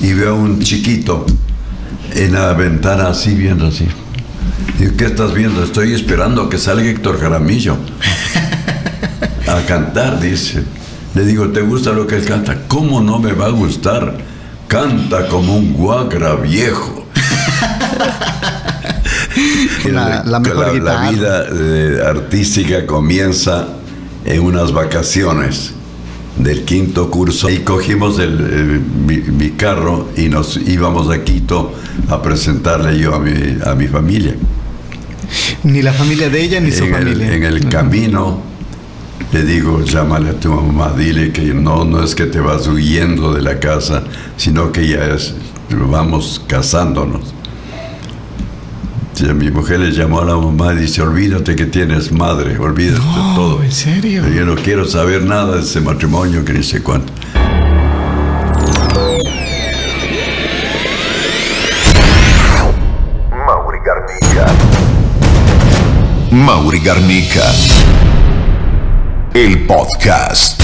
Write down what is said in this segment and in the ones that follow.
y veo un chiquito en la ventana así viendo así. Digo, ¿qué estás viendo? Estoy esperando que salga Héctor Jaramillo a cantar, dice. Le digo, ¿te gusta lo que él canta? ¿Cómo no me va a gustar? Canta como un guagra viejo. la, la, mejor la, vida eh, artística comienza en unas vacaciones del quinto curso y cogimos el, mi, carro y nos íbamos a Quito a presentarle yo a mi, a mi familia. Ni la familia de ella ni su familia. en el camino le digo, llámale a tu mamá, dile que no, no es que te vas huyendo de la casa, sino que ya es, vamos casándonos. Mi mujer le llamó a la mamá y dice, olvídate que tienes madre, olvídate de todo. ¿En serio? Yo no quiero saber nada de ese matrimonio que ni sé cuánto. Mauri Garnica. Mauri Garnica el podcast.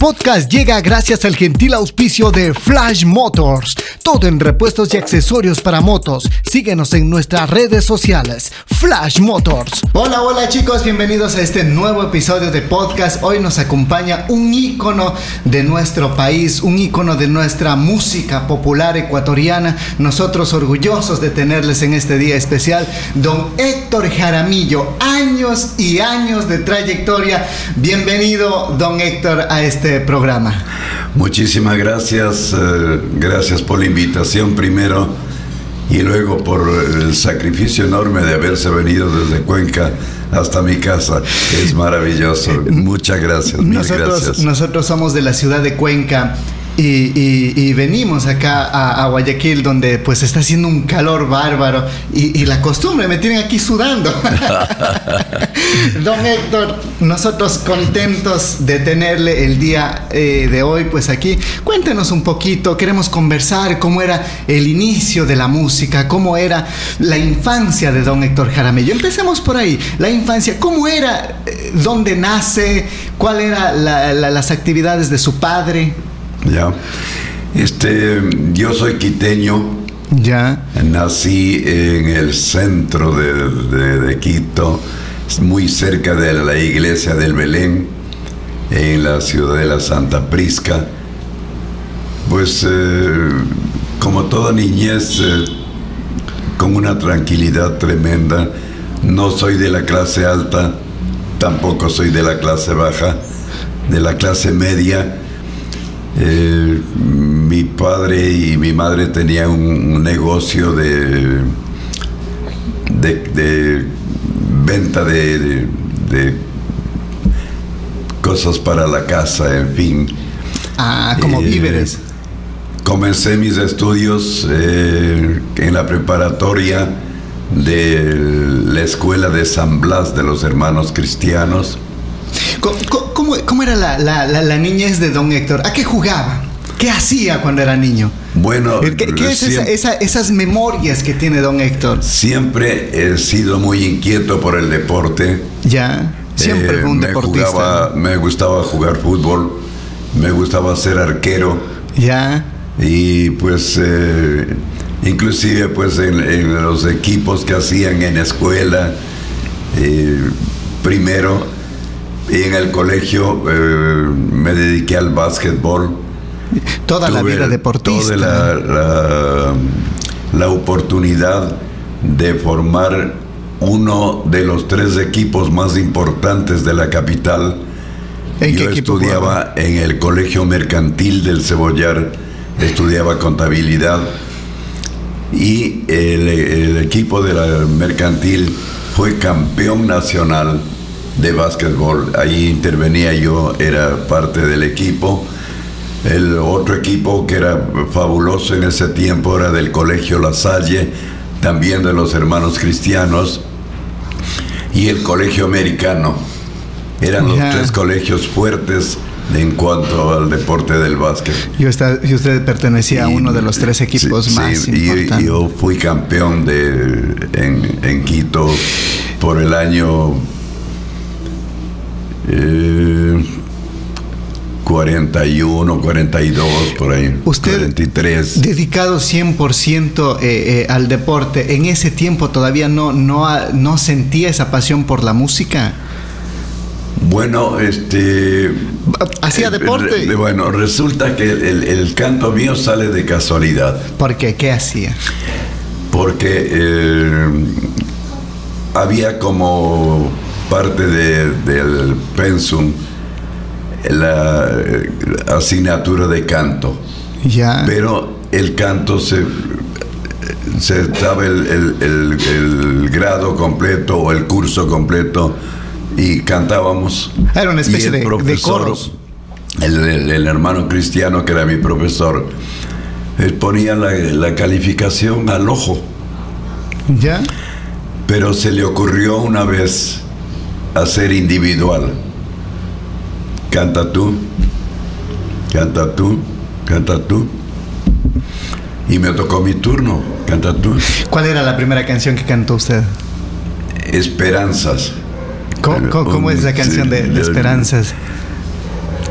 Podcast llega gracias al gentil auspicio de Flash Motors. Todo en repuestos y accesorios para motos. Síguenos en nuestras redes sociales. Flash Motors. Hola, hola chicos, bienvenidos a este nuevo episodio de podcast. Hoy nos acompaña un ícono de nuestro país, un ícono de nuestra música popular ecuatoriana. Nosotros orgullosos de tenerles en este día especial, don Héctor Jaramillo. Años y años de trayectoria. Bienvenido, don Héctor, a este este programa. Muchísimas gracias, eh, gracias por la invitación primero y luego por el sacrificio enorme de haberse venido desde Cuenca hasta mi casa. Es maravilloso. Muchas gracias. Nosotros, gracias. nosotros somos de la ciudad de Cuenca y, venimos acá a, Guayaquil donde pues está haciendo un calor bárbaro y, la costumbre me tienen aquí sudando. Don Héctor, nosotros contentos de tenerle el día eh, de hoy pues aquí. Cuéntenos un poquito, queremos conversar cómo era el inicio de la música, cómo era la infancia de don Héctor Jaramillo. Empecemos por ahí, la infancia, cómo era, eh, dónde nace, cuáles eran las actividades de su padre. Ya. Este, yo soy quiteño. Ya. Nací en el centro de, Quito, muy cerca de la iglesia del Belén, en la ciudad de la Santa Prisca. Pues, eh, como toda niñez, eh, con una tranquilidad tremenda. No soy de la clase alta, tampoco soy de la clase baja, de la clase media eh, mi padre y mi madre tenían un, negocio de, de, venta de, cosas para la casa, en fin. Ah, como eh, víveres. Comencé mis estudios eh, en la preparatoria de la escuela de San Blas de los hermanos cristianos. ¿Cómo, era la, niñez de don Héctor? ¿A qué jugaba? ¿Qué hacía cuando era niño? Bueno, ¿qué, es esas memorias que tiene don Héctor? Siempre he sido muy inquieto por el deporte. Ya, siempre fue un eh, me deportista. me gustaba jugar fútbol, me gustaba ser arquero. Ya. Y pues, eh, inclusive pues en, los equipos que hacían en escuela, eh, primero y en el colegio eh, me dediqué al básquetbol. Toda la vida deportista. Toda la, oportunidad de formar uno de los tres equipos más importantes de la capital. ¿En Yo estudiaba en el Colegio Mercantil del Cebollar, estudiaba contabilidad y el, el equipo de la mercantil fue campeón nacional de básquetbol. Ahí intervenía yo, era parte del equipo. El otro equipo que era fabuloso en ese tiempo era del Colegio La Salle, también de los hermanos cristianos, y el Colegio Americano. Eran los tres colegios fuertes en cuanto al deporte del básquet. Y usted, y usted pertenecía a uno de los tres equipos más sí, importantes. Yo fui campeón de, en, en Quito por el año 41, 42, por ahí. Usted, 43. dedicado 100% eh, eh, al deporte, ¿en ese tiempo todavía no, no, no sentía esa pasión por la música? Bueno, este... ¿Hacía eh, deporte? re- bueno, resulta que el, el canto mío sale de casualidad. ¿Por qué? ¿Qué hacía? porque eh, había como parte de- del pensum la eh, asignatura de canto, Ya. pero el canto se, se daba el, el- el- el grado completo o el curso completo y cantábamos. Era una especie Y el de- de profesor, coros. El, hermano cristiano que era mi profesor, él ponía la, la calificación al ojo. ¿Ya? Pero se le ocurrió una vez hacer individual. Canta tú, canta tú, canta tú. Y me tocó mi turno, canta tú. ¿Cuál era la primera canción que cantó usted? Esperanzas. ¿Cómo, cómo- cómo es esa canción de, Esperanzas?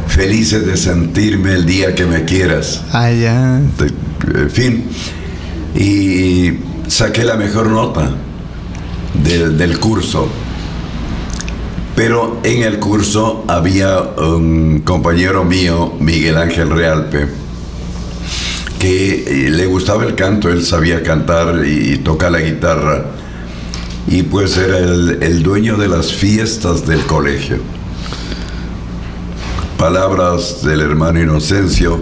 Felices de sentirme el día que me quieras. Ah, ya. En fin. Y saqué la mejor nota del, del curso. Pero en el curso había un compañero mío, Miguel Ángel Realpe, que eh, le gustaba el canto, él sabía cantar y, tocar la guitarra. Y pues era el, el dueño de las fiestas del colegio. Palabras del hermano Inocencio,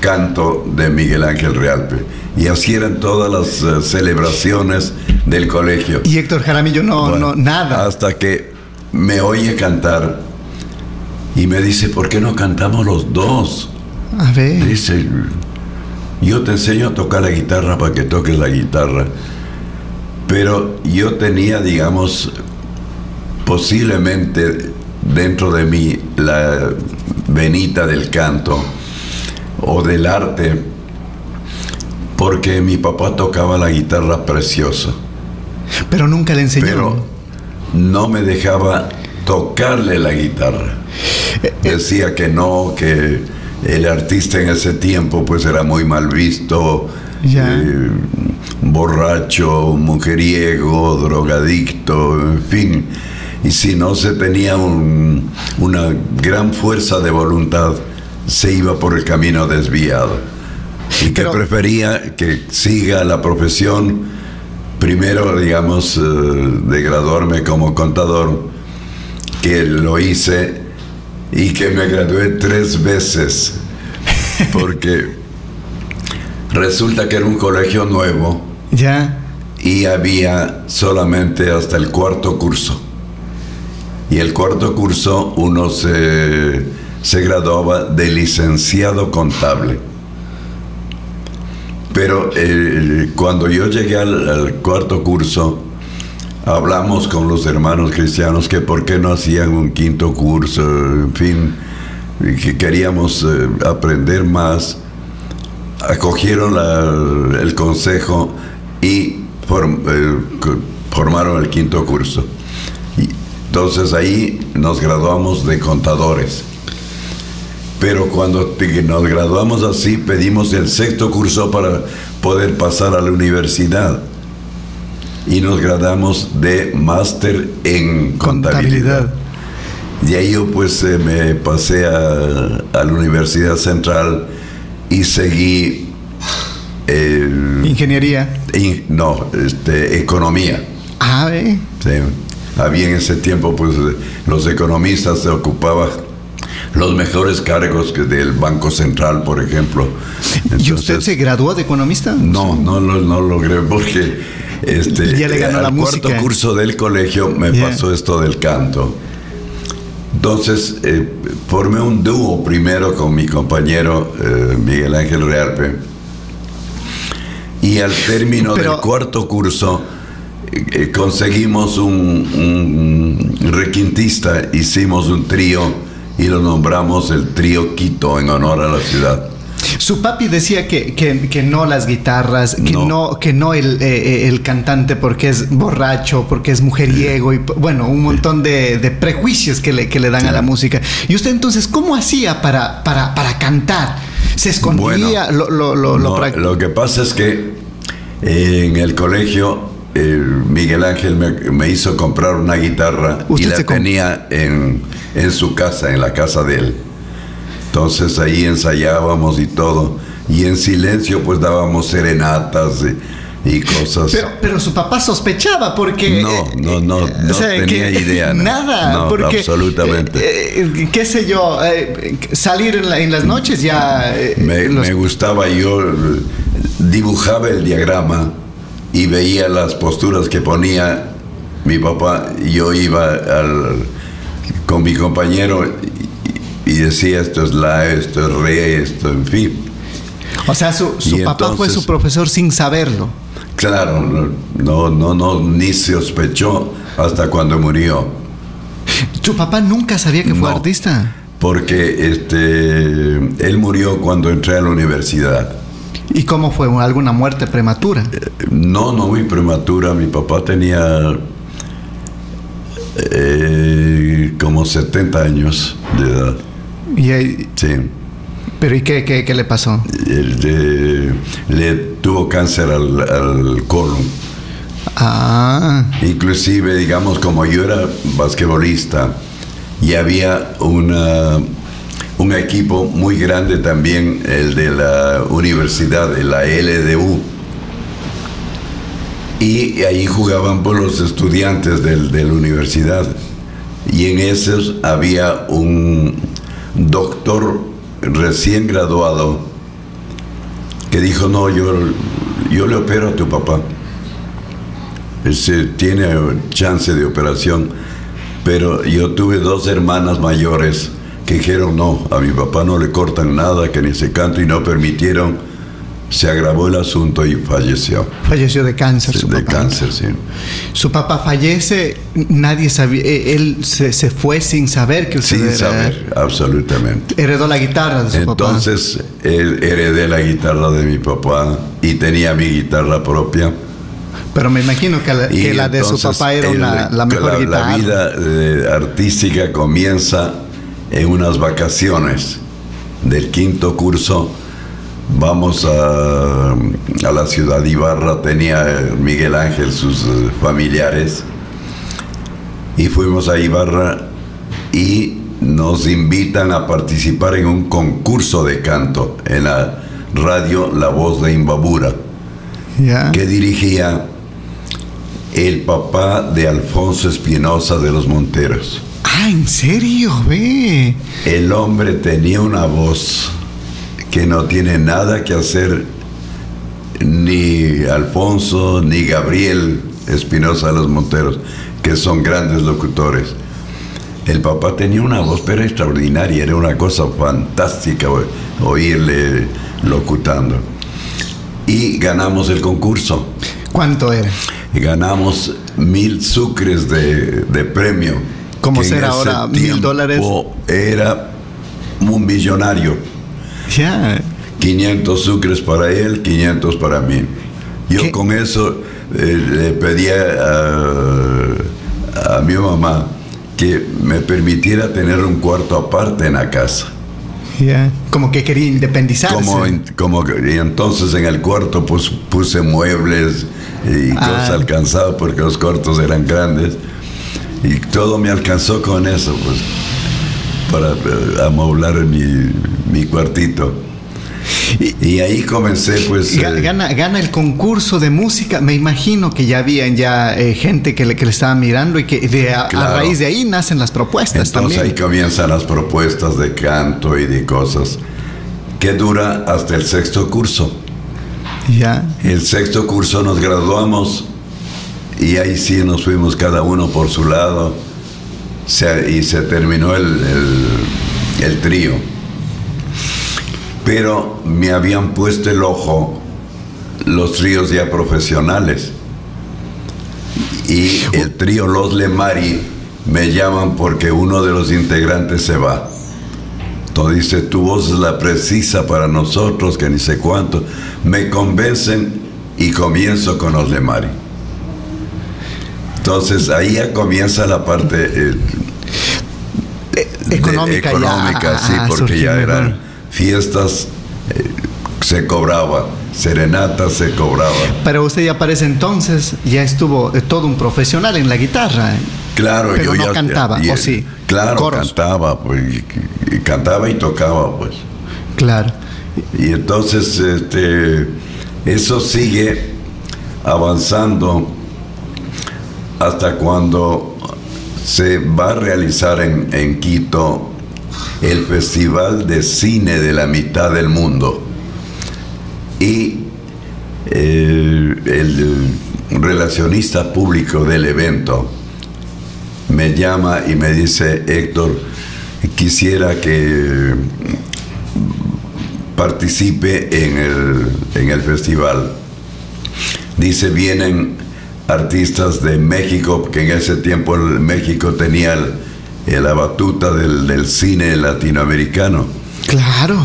canto de Miguel Ángel Realpe. Y así eran todas las eh, celebraciones del colegio. Y Héctor Jaramillo no, Bueno, no, nada. Hasta que me oye cantar y me dice, ¿por qué no cantamos los dos? A ver. Dice, yo te enseño a tocar la guitarra para que toques la guitarra. Pero yo tenía, digamos, posiblemente dentro de mí la venita del canto o del arte, porque mi papá tocaba la guitarra preciosa, Pero nunca le enseñó. pero no me dejaba tocarle la guitarra. Decía que no, que el artista en ese tiempo pues era muy mal visto, eh, borracho, mujeriego, drogadicto, en fin. Y si no se tenía un- una gran fuerza de voluntad, se iba por el camino desviado. Y que Pero- prefería que siga la profesión, primero, digamos, eh, de graduarme como contador, que lo hice y que me gradué tres veces, porque resulta que era un colegio nuevo Ya. y había solamente hasta el cuarto curso. Y el cuarto curso uno se, se graduaba de licenciado contable. Pero eh, cuando yo llegué al, cuarto curso, hablamos con los hermanos cristianos que por qué no hacían un quinto curso, en fin, que queríamos eh, aprender más. Acogieron el consejo y eh, formaron el quinto curso. Y entonces ahí nos graduamos de contadores. Pero cuando nos graduamos así, pedimos el sexto curso para poder pasar a la universidad. Y nos graduamos de máster en contabilidad. Contabilidad. De ahí yo pues eh, me pasé a, a la Universidad Central y seguí, eh, Ingeniería. in- no, este, economía. Ah, ve. Sí. Había en ese tiempo, pues, eh, los economistas se ocupaban los mejores cargos que del Banco Central, por ejemplo. ¿Y usted Entonces, se graduó de economista? No, no, lo- no logré porque este, Ya le ganó al la cuarto música. curso del colegio me Ya. pasó esto del canto. Entonces eh, formé un dúo primero con mi compañero eh, Miguel Ángel Realpe. Y al término Pero- del cuarto curso eh, conseguimos un, un requintista, hicimos un trío y lo nombramos el trío Quito en honor a la ciudad. Su papi decía que, que, no las guitarras, que no, que no el, eh, eh, el, cantante porque es borracho, porque es mujeriego y bueno, un montón de, de prejuicios que le, que le dan a la música. Y usted entonces, ¿cómo hacía para, para, para cantar? ¿Se escondía? lo, lo, lo, lo, que pasa es que en el colegio Miguel Ángel me, hizo comprar una guitarra y la tenía en, en, su casa, en la casa de él. Entonces ahí ensayábamos y todo. Y en silencio pues dábamos serenatas y, cosas. Pero, pero, su papá sospechaba porque... No, no, no, no tenía idea. Nada, no, porque... Absolutamente. Eh, eh, qué sé yo, eh, salir en, las noches ya... me, me gustaba, yo dibujaba el diagrama y veía las posturas que ponía mi papá. Yo iba al, con mi compañero y, decía esto es la, esto es re, esto, en fin. O sea, su, papá fue su profesor sin saberlo. Claro, no, no, no, ni se sospechó hasta cuando murió. ¿Tu papá nunca sabía que fue artista? Porque este, él murió cuando entré a la universidad. ¿Y cómo fue? ¿Alguna muerte prematura? No, no muy prematura. Mi papá tenía eh, como 70 años de edad. ¿Y sí. ¿Pero y qué, qué, le pasó? le tuvo cáncer al, al colon. Ah. Inclusive, digamos, como yo era basquetbolista y había una un equipo muy grande también, el de la universidad, de la LDU. Y ahí jugaban por los estudiantes de la universidad. Y en esos había un doctor recién graduado que dijo, no, yo, yo le opero a tu papá. Se tiene chance de operación. Pero yo tuve dos hermanas mayores que dijeron no, a mi papá no le cortan nada, que ni se canta y no permitieron. Se agravó el asunto y falleció. Falleció de cáncer. su de cáncer, sí. Su papá fallece, nadie sabía, eh, él se, fue sin saber que usted Sin saber, absolutamente. Heredó la guitarra de su Entonces, papá. Entonces, heredé la guitarra de mi papá y tenía mi guitarra propia. Pero me imagino que la, de su papá era la mejor guitarra. La vida eh, artística comienza en unas vacaciones del quinto curso vamos a, a la ciudad de Ibarra, tenía Miguel Ángel sus eh, familiares y fuimos a Ibarra y nos invitan a participar en un concurso de canto en la radio La Voz de Imbabura, que dirigía el papá de Alfonso Espinosa de los Monteros. Ah, ¿en serio? Ve. El hombre tenía una voz que no tiene nada que hacer ni Alfonso ni Gabriel Espinosa de los Monteros, que son grandes locutores. El papá tenía una voz pero extraordinaria, era una cosa fantástica oírle locutando. Y ganamos el concurso. ¿Cuánto era? Ganamos mil sucres de, de premio ¿Cómo será ahora? ¿Mil dólares? Era un millonario. Ya. 500 sucres para él, 500 para mí. Yo con eso eh, le pedía a, mi mamá que me permitiera tener un cuarto aparte en la casa. Ya. Como que quería independizarse. Como, como y entonces en el cuarto pues, puse muebles y ah. cosas alcanzadas porque los cuartos eran grandes. Y todo me alcanzó con eso, pues, para eh, amoblar mi, mi cuartito. Y, ahí comencé, pues. Eh, gana, gana el concurso de música. Me imagino que ya habían ya eh, gente que le, que le estaba mirando y que de, a, raíz de ahí nacen las propuestas Entonces ahí comienzan las propuestas de canto y de cosas que dura hasta el sexto curso. Ya. El sexto curso nos graduamos y ahí sí nos fuimos cada uno por su lado y se terminó el, el, trío. Pero me habían puesto el ojo los tríos ya profesionales. Y el trío Los Lemari me llaman porque uno de los integrantes se va. Entonces dice, tu voz es la precisa para nosotros, que ni sé cuánto. Me convencen y comienzo con los de Mari. Entonces ahí ya comienza la parte eh, económica, económica sí, porque ya eran fiestas, eh, se cobraba, serenata se cobraba. Pero usted ya para ese entonces ya estuvo eh, todo un profesional en la guitarra. ¿eh? Claro, Pero yo no ya cantaba, ¿o sí? Claro, Coros. cantaba, pues, y- y cantaba y tocaba, pues. Claro. Y entonces este, eso sigue avanzando hasta cuando se va a realizar en, en Quito el Festival de Cine de la Mitad del Mundo. Y eh, el relacionista público del evento me llama y me dice, Héctor, quisiera que participe en el, en el festival. Dice, vienen artistas de México, que en ese tiempo México tenía el- la batuta del, del cine latinoamericano. Claro.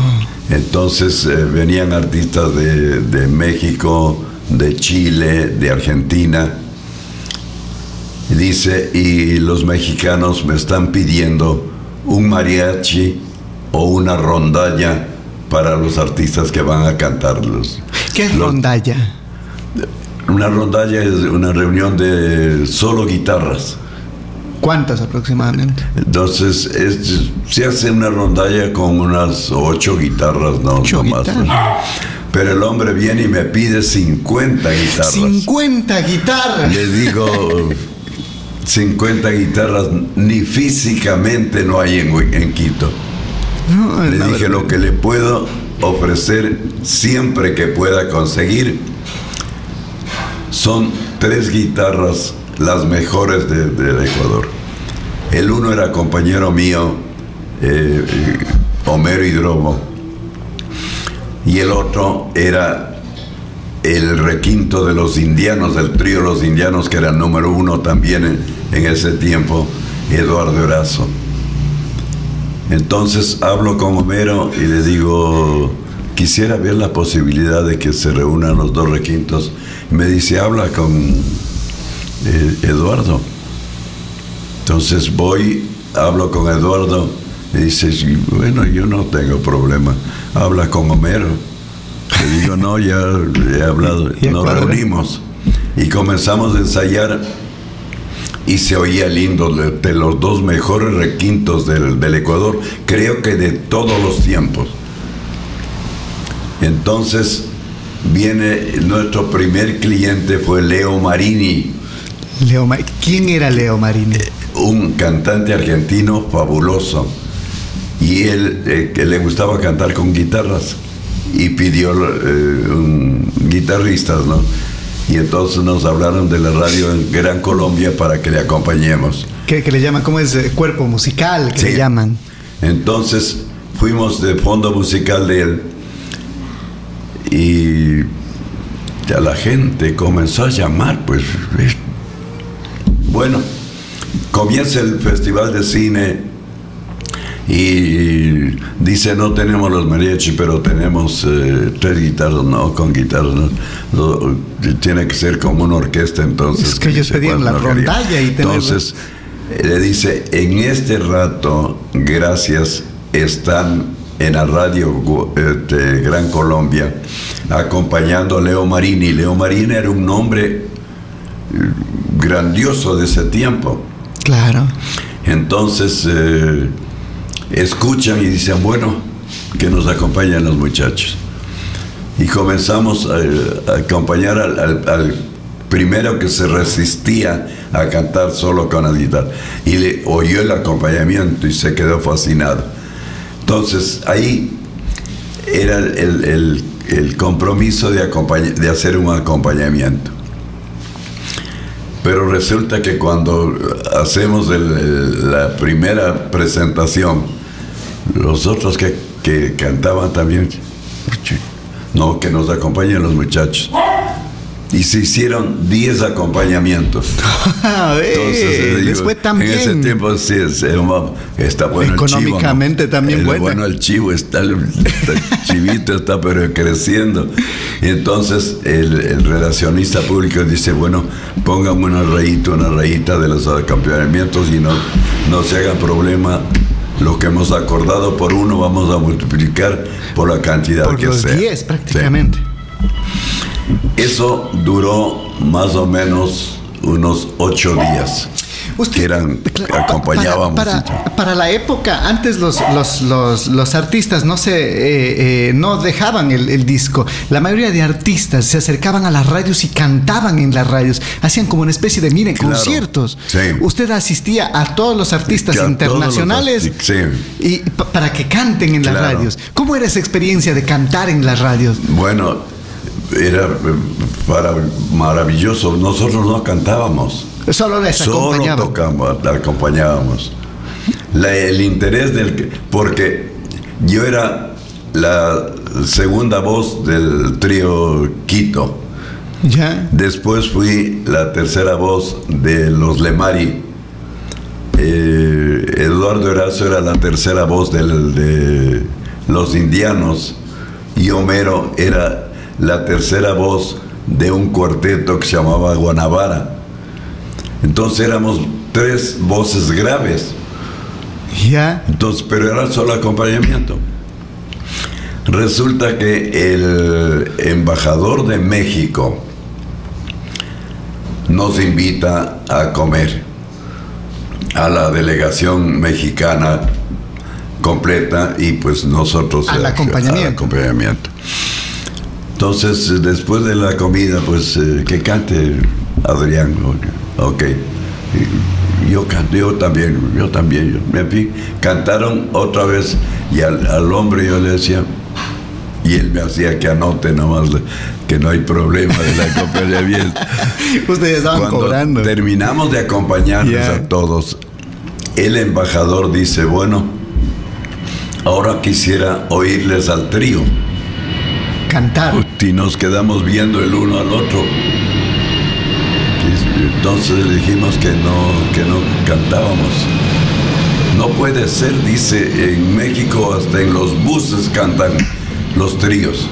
Entonces eh, venían artistas de, de México, de Chile, de Argentina. Y Dice, y los mexicanos me están pidiendo un mariachi o una rondalla para los artistas que van a cantarlos. ¿Qué es Los- rondalla? Una rondalla es una reunión de solo guitarras. ¿Cuántas aproximadamente? Entonces es- se hace una rondalla con unas ocho guitarras, no, Ocho no más. Pero el hombre viene y me pide 50 guitarras. 50 guitarras. Le digo, 50 guitarras ni físicamente no hay en, en Quito. No, Le dije verdad. lo que le puedo ofrecer siempre que pueda conseguir son tres guitarras las mejores de- del Ecuador. El uno era compañero mío, eh, Homero Hidrobo, y el otro era el requinto de los indianos, del trío de los indianos, que era número uno también en, en ese tiempo, Eduardo Erazo. Entonces hablo con Homero y le digo, quisiera ver la posibilidad de que se reúnan los dos requintos. Me dice, habla con eh, Eduardo. Entonces voy, hablo con Eduardo, y dice, "Sí, bueno, yo no tengo problema, habla con Homero. Le digo, no, ya he hablado, nos reunimos y comenzamos a ensayar y se oía lindo de, de los dos mejores requintos del, del Ecuador, creo que de todos los tiempos. Entonces viene nuestro primer cliente fue Leo Marini, Leo Ma- ¿Quién era Leo Marini? un cantante argentino fabuloso. Y él eh, que le gustaba cantar con guitarras y pidió eh, un guitarristas, ¿no? Y entonces nos hablaron de la radio en Gran Colombia para que le acompañemos. Que, que le llaman, ¿cómo es? Eh, Cuerpo musical, que Sí. le llaman. Entonces fuimos de fondo musical de él y ya la gente comenzó a llamar, pues bueno, comienza el festival de cine y dice no tenemos los mariachi, pero tenemos eh, tres guitarras, no, con guitarras, no, tiene que ser como una orquesta entonces. Es que ellos pedían "Bueno, la no quería". rondalla y tener- Entonces le dice, en este rato, gracias, están en la radio eh, de Gran Colombia acompañando a Leo Marini. Leo Marini era un hombre eh, grandioso de ese tiempo. Claro. Entonces eh, escuchan y dicen, bueno, que nos acompañen los muchachos. Y comenzamos a, a acompañar al, al- al primero que se resistía a cantar solo con la guitarra. Y le oyó el acompañamiento y se quedó fascinado. Entonces ahí era el, el- compromiso de, de hacer un acompañamiento. Pero resulta que cuando hacemos la primera presentación, los otros que, que cantaban también, "Uche, no, que nos acompañen los muchachos. Y se hicieron 10 acompañamientos. Entonces, les fue también. En ese tiempo sí, está bueno Económicamente el chivo, también bueno. bueno. el chivo, está el, chivito está pero creciendo. Y entonces el, relacionista público dice, bueno, pónganme una rayita, una rayita de los acompañamientos y no, no se haga problema lo que hemos acordado por uno vamos a multiplicar por la cantidad por que los sea. 10 prácticamente. Eso duró más o menos unos ocho días. que eran, acompañábamos. Para, para, la época, antes los, los, los, artistas no se eh, eh, no dejaban el, disco. La mayoría de artistas se acercaban a las radios y cantaban en las radios. Hacían como una especie de, miren, conciertos. Usted asistía a todos los artistas internacionales y para que canten en las radios. ¿Cómo era esa experiencia de cantar en las radios? Bueno, era para, maravilloso. Nosotros no cantábamos. Solo les Solo tocamos, acompañábamos. el interés del... Porque yo era la segunda voz del trío Quito. ¿Ya? Después fui la tercera voz de los Lemari. Eh, Eduardo Erazo era la tercera voz del, de los indianos y Homero era la tercera voz de un cuarteto que se llamaba Guanabara. Entonces éramos tres voces graves. Ya. Entonces, pero era solo acompañamiento. Resulta que el embajador de México nos invita a comer a la delegación mexicana completa y pues nosotros al acompañamiento. Entonces, después de la comida, pues eh, que cante Adrián. Ok. yo canté, yo también, yo también. me cantaron otra vez y al, hombre yo le decía, y él me hacía que anote nomás que no hay problema de la acompañamiento. Ustedes estaban Cuando cobrando. Terminamos de acompañarnos a todos. El embajador dice, bueno, ahora quisiera oírles al trío Y nos quedamos viendo el uno al otro. Entonces dijimos que no, que no cantábamos. No puede ser, dice, en México hasta en los buses cantan los tríos.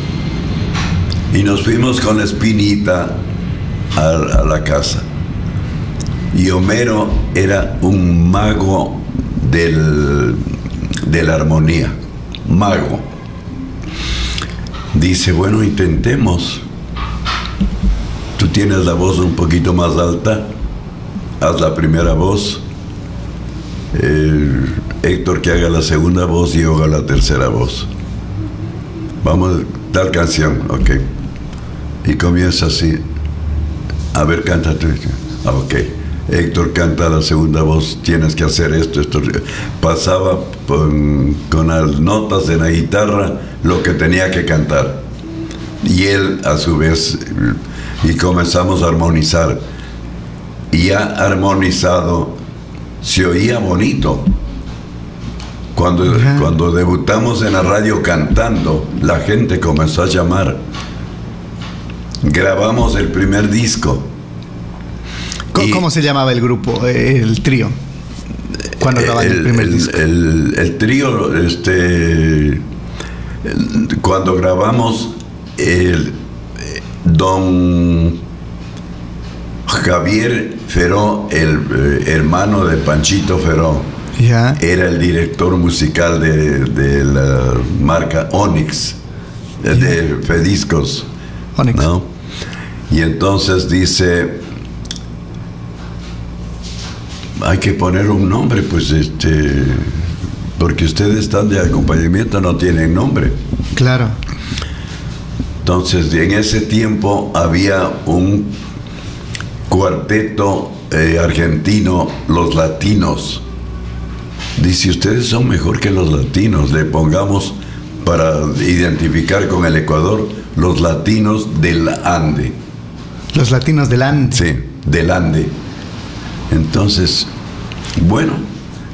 Y nos fuimos con la espinita a, a la casa. Y Homero era un mago del, de la armonía, mago. Dice, bueno, intentemos. Tú tienes la voz un poquito más alta, haz la primera voz. Héctor que haga la segunda voz y yo haga la tercera voz. Vamos, tal canción, ok. Y comienza así. A ver, canta tú. Ah, ok. Héctor canta la segunda voz, tienes que hacer esto, esto. Pasaba con, con las notas de la guitarra lo que tenía que cantar. Y él a su vez, y comenzamos a armonizar. Y ya armonizado, se oía bonito. Cuando, cuando debutamos en la radio cantando, la gente comenzó a llamar. Grabamos el primer disco ¿Cómo, se llamaba el grupo, el trío? Cuando el, primer disco. El, trío, este, cuando grabamos el don Javier Feró, el eh, hermano de Panchito Feró, era el director musical de, la marca Onyx, de Fediscos. Onyx. Y entonces dice, hay que poner un nombre, pues este, porque ustedes están de acompañamiento, no tienen nombre. Claro. Entonces, en ese tiempo había un cuarteto eh, argentino, los latinos. Dice, ustedes son mejor que los latinos, le pongamos para identificar con el Ecuador los latinos del Ande. Los latinos del Ande. Sí, del Ande. Entonces, bueno,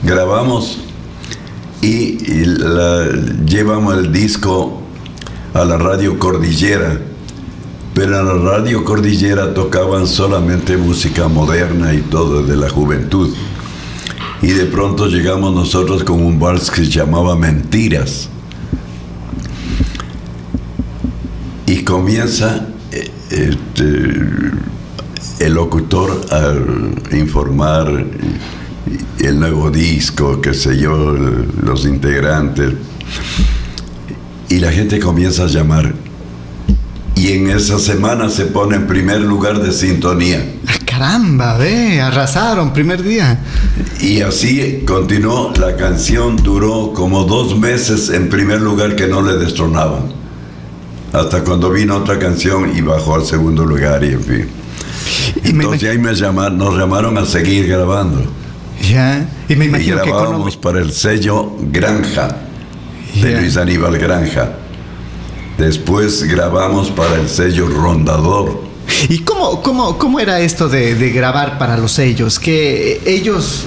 grabamos y, llevamos el disco a la radio Cordillera Pero en la radio Cordillera tocaban solamente música moderna y todo de la juventud. Y de pronto llegamos nosotros con un vals que se llamaba Mentiras. Y comienza eh, este, el locutor a informar el nuevo disco, qué sé yo, los integrantes. Y la gente comienza a llamar. Y en esa semana se pone en primer lugar de sintonía. Ah, caramba, ve, arrasaron primer día. Y así continuó, la canción duró como dos meses en primer lugar que no le destronaban. Hasta cuando vino otra canción y bajó al segundo lugar y en fin. Entonces ahí me llamaron, nos llamaron a seguir grabando. Ya, y me imagino y grabábamos para el sello Granja, de Luis Aníbal Granja. Después grabamos para el sello Rondador. ¿Y cómo, cómo, cómo era esto de, grabar para los sellos? Que ellos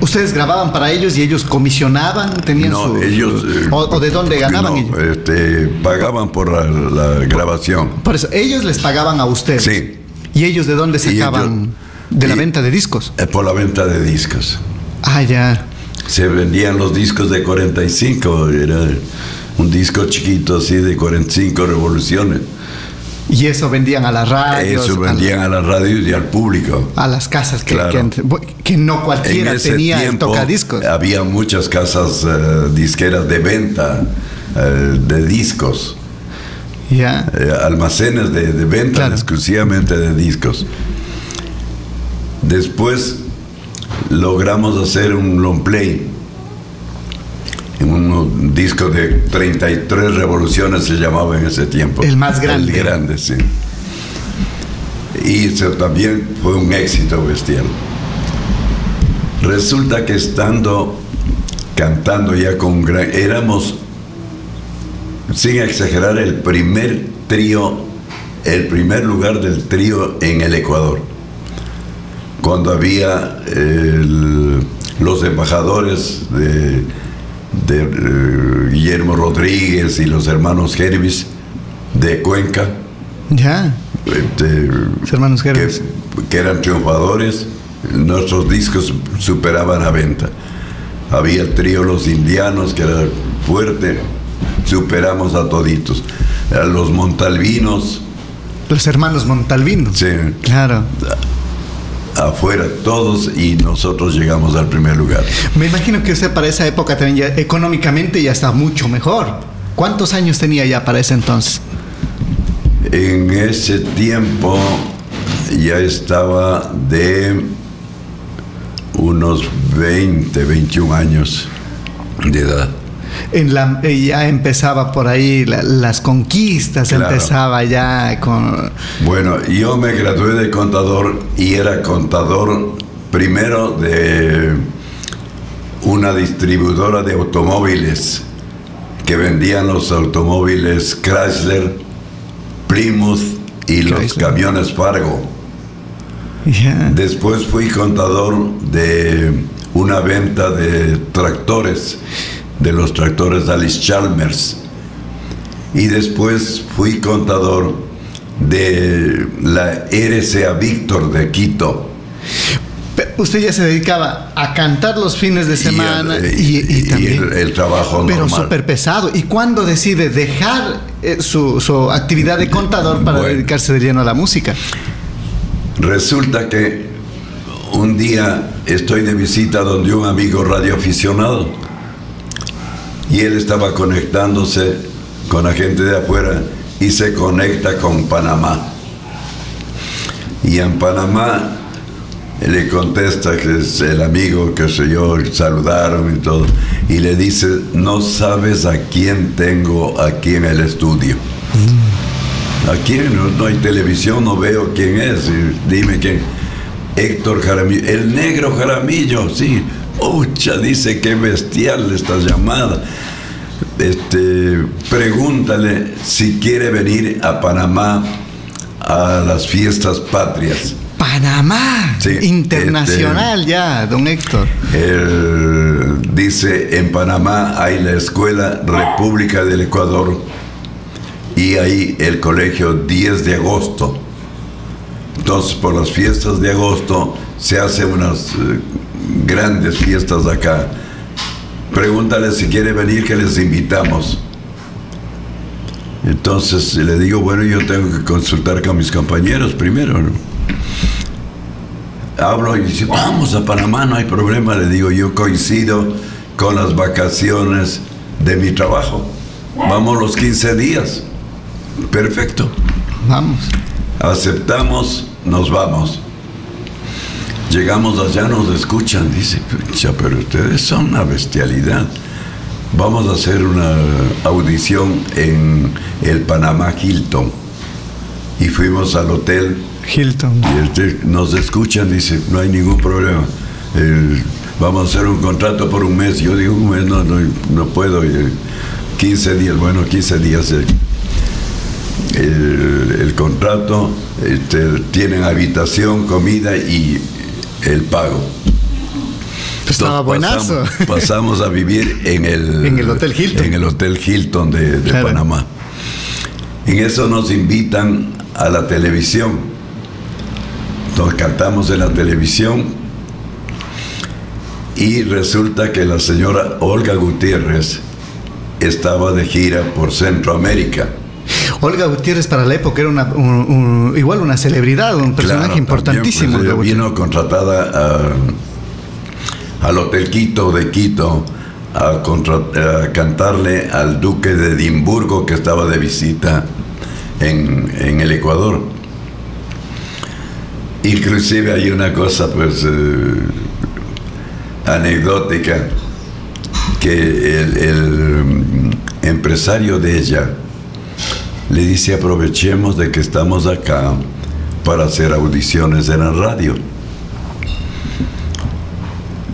¿Ustedes grababan para ellos y ellos comisionaban? ¿Tenían no, ellos... Eh, o, de dónde ganaban ellos? Este, pagaban por la, grabación. Por eso, ellos les pagaban a ustedes. Sí. ¿Y ellos de dónde sacaban? ¿De la venta de discos? Eh, por la venta de discos. Ah, ya. Se vendían los discos de 45, era un disco chiquito así de 45 revoluciones. Y eso vendían a las radios. Eso vendían a, las radios y al público. A las casas que, que, no cualquiera tenía el tocadiscos. Había muchas casas eh, disqueras de venta eh, de discos. Ya. almacenes de, venta exclusivamente de discos. Después logramos hacer un long play. Un disco de 33 revoluciones se llamaba en ese tiempo. El más grande. El grande, sí. Y eso también fue un éxito bestial. Resulta que estando cantando ya con gran... Éramos, sin exagerar, el primer trío, el primer lugar del trío en el Ecuador cuando había los embajadores de, eh, Guillermo Rodríguez y los hermanos Hervis de Cuenca. Ya. Este, los hermanos Hervis. Que, eran triunfadores, nuestros discos superaban a venta. Había el trío Los Indianos, que era fuerte, superamos a toditos. los Montalvinos. Los hermanos Montalvinos. Sí. Claro afuera todos y nosotros llegamos al primer lugar. Me imagino que usted para esa época también económicamente ya está mucho mejor. ¿Cuántos años tenía ya para ese entonces? En ese tiempo ya estaba de unos 20, 21 años de edad en la, ya empezaba por ahí las conquistas, empezaba ya con... Bueno, yo me gradué de contador y era contador primero de una distribuidora de automóviles que vendían los automóviles Chrysler, Plymouth y los camiones Fargo. Después fui contador de una venta de tractores de los tractores Alice Chalmers. Y después fui contador de la RCA Víctor de Quito. Usted ya se dedicaba a cantar los fines de semana y, también, el, trabajo Pero súper pesado. ¿Y cuándo decide dejar eh, su, actividad de contador para dedicarse de lleno a la música? Resulta que un día estoy de visita donde un amigo radioaficionado y él estaba conectándose con la gente de afuera y se conecta con Panamá. Y en Panamá le contesta que es el amigo que se yo, saludaron y todo, y le dice, no sabes a quién tengo aquí en el estudio. ¿A quién? No, hay televisión, no veo quién es. dime quién. Héctor Jaramillo, el negro Jaramillo, sí. Ucha, dice que bestial esta llamada. Este, pregúntale si quiere venir a Panamá a las fiestas patrias. Panamá, internacional este, ya, don Héctor. Él dice, en Panamá hay la Escuela República del Ecuador y ahí el colegio 10 de agosto. Entonces, por las fiestas de agosto se hacen unas eh, grandes fiestas acá. Pregúntale si quiere venir que les invitamos. Entonces le digo, bueno, yo tengo que consultar con mis compañeros primero. Hablo y dice, vamos a Panamá, no hay problema. Le digo, yo coincido con las vacaciones de mi trabajo. Vamos los 15 días. Perfecto. Vamos. Aceptamos, nos vamos. Llegamos allá, nos escuchan, dice, pero ustedes son una bestialidad. Vamos a hacer una audición en el Panamá Hilton. Y fuimos al hotel. Hilton. Y este, nos escuchan, dice, no hay ningún problema. vamos a hacer un contrato por un mes. Yo digo, un mes no, no, puedo. 15 días, bueno, 15 días. Eh, el, contrato, este, tienen habitación, comida y el pago. Estaba buenazo. Pasamos, a vivir en el, en el Hotel Hilton. En el Hotel Hilton de, Panamá. En eso nos invitan a la televisión. Nos cantamos en la televisión y resulta que la señora Olga Gutiérrez estaba de gira por Centroamérica. Olga Gutiérrez para la época era una, igual una celebridad, un personaje pues, importantísimo. vino contratada al Hotel Quito de Quito a, cantarle al duque de Edimburgo que estaba de visita en, el Ecuador. Inclusive hay una cosa pues eh, anecdótica que el mm, empresario de ella, le dice aprovechemos de que estamos acá para hacer audiciones en la radio.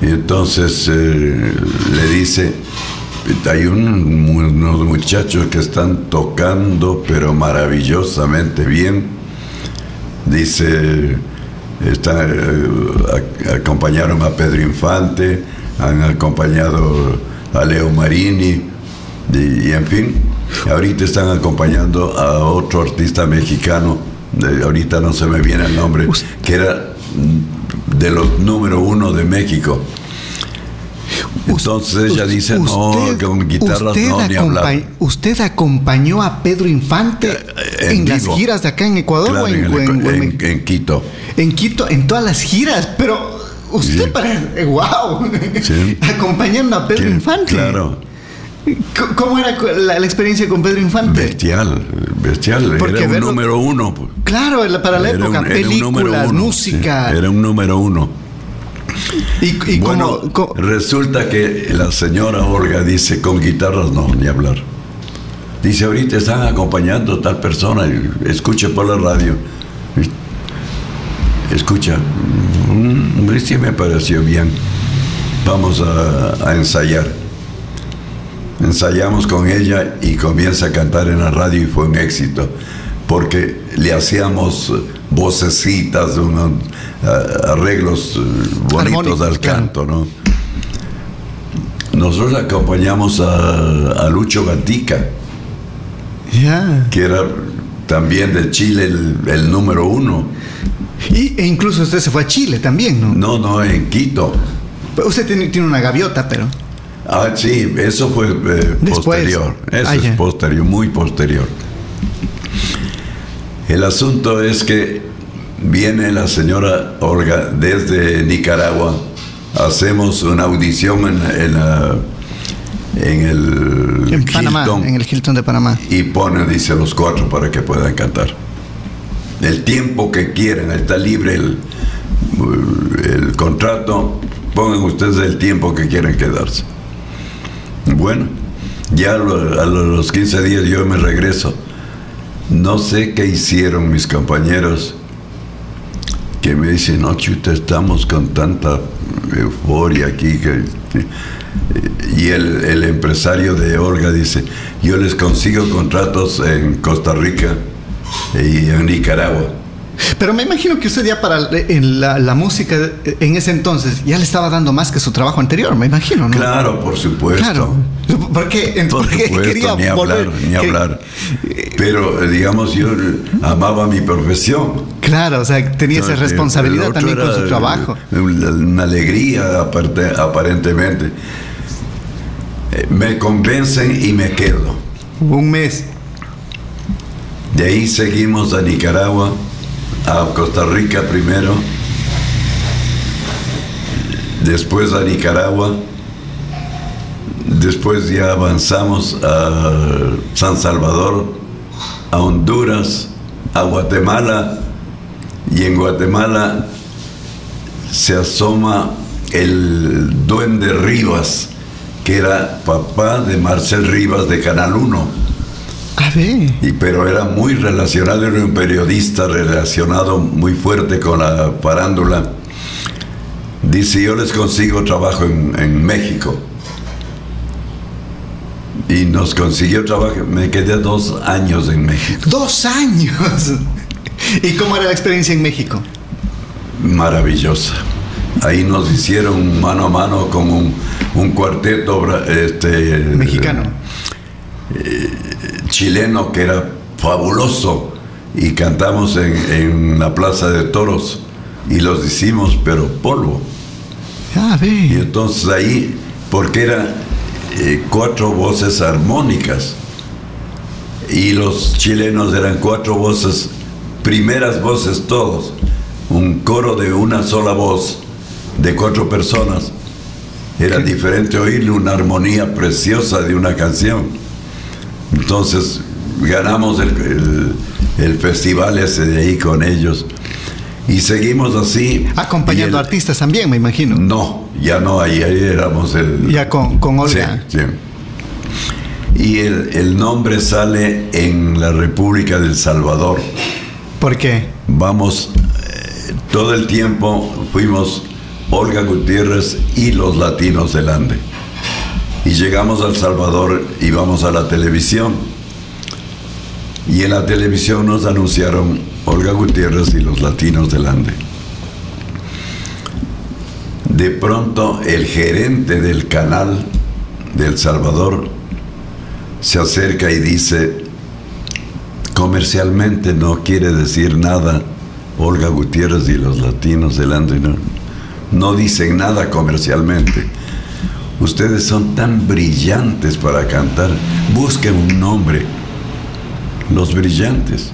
Y entonces eh, le dice, hay unos muchachos que están tocando pero maravillosamente bien. Dice, eh, acompañaron a Pedro Infante, han acompañado a Leo Marini y en fin, Ahorita están acompañando a otro artista mexicano, ahorita no se me viene el nombre, que era de los número uno de México. Entonces ella dice, no, con guitarras no, ni hablar. ¿Usted acompañó a Pedro Infante eh, en, las giras de acá en Ecuador o en, en, Quito? En Quito, en todas las giras, pero usted para... ¡Wow! Acompañando a Pedro Infante. Claro. ¿Cómo era la, experiencia con Pedro Infante? Bestial, bestial. era un número uno. Claro, para la época, películas, música. era un número uno. Y, bueno, resulta que la señora Olga dice, con guitarras no, ni hablar. Dice, ahorita están acompañando a tal persona, escucha por la radio. Escucha, mm, sí me pareció bien. Vamos a ensayar ensayamos con ella y comienza a cantar en la radio y fue un éxito, porque le hacíamos vocecitas, unos arreglos eh, bonitos al canto, ¿no? Nosotros acompañamos a, Lucho Gatica, que era también de Chile el, número uno. Y, e incluso usted se fue a Chile también, ¿no? No, no, en Quito. Usted tiene, tiene una gaviota, pero... Ah, sí, eso fue eh, posterior. Eso ah, es posterior, muy posterior. El asunto es que viene la señora Olga desde Nicaragua. Hacemos una audición en, en, el en Panamá, en el Hilton de Panamá. Y pone, dice, los cuatro para que puedan cantar. El tiempo que quieran, está libre el, el contrato. Pongan ustedes el tiempo que quieran quedarse. Bueno, ya a los 15 días yo me regreso. No sé qué hicieron mis compañeros que me dicen, no, chuta, estamos con tanta euforia aquí. Que... Y el, empresario de Olga dice, yo les consigo contratos en Costa Rica y en Nicaragua. Pero me imagino que usted ya para en la, música en ese entonces ya le estaba dando más que su trabajo anterior, me imagino, ¿no? Claro, por supuesto. Claro. ¿Por qué? Por supuesto, ni hablar, ni hablar. Pero, digamos, yo amaba mi profesión. Claro, o sea, tenía esa responsabilidad también con su trabajo. Una alegría, aparte, aparentemente. Eh, me convencen y me quedo. Un mes. De ahí seguimos a Nicaragua a Costa Rica primero, después a Nicaragua, después ya avanzamos a San Salvador, a Honduras, a Guatemala, y en Guatemala se asoma el duende Rivas, que era papá de Marcel Rivas de Canal 1 y, pero era muy relacionado, era un periodista relacionado muy fuerte con la parándula. Dice, yo les consigo trabajo en, México. Y nos consiguió trabajo, me quedé dos años en México. ¡Dos años! ¿Y cómo era la experiencia en México? Maravillosa. Ahí nos hicieron mano a mano con un, cuarteto este, mexicano. Eh, chileno que era fabuloso y cantamos en, la Plaza de Toros y los hicimos, pero polvo. Ah, y entonces ahí, porque eran eh, cuatro voces armónicas y los chilenos eran cuatro voces, primeras voces todos, un coro de una sola voz de cuatro personas. Era diferente oírle una armonía preciosa de una canción. Entonces ganamos el, festival ese de ahí con ellos. Y seguimos así. Acompañando artistas también, me imagino. No, ya no, ahí, éramos el... Ya con, con Olga. Sí, Y el, nombre sale en la República del Salvador. ¿Por qué? Vamos, eh, todo el tiempo fuimos Olga Gutiérrez y los latinos del Ande. Y llegamos al Salvador y vamos a la televisión. Y en la televisión nos anunciaron Olga Gutiérrez y los latinos del Ande. De pronto el gerente del canal del Salvador se acerca y dice, comercialmente no quiere decir nada Olga Gutiérrez y los latinos del Ande, no, no dicen nada comercialmente Ustedes son tan brillantes para cantar. Busquen un nombre. Los brillantes.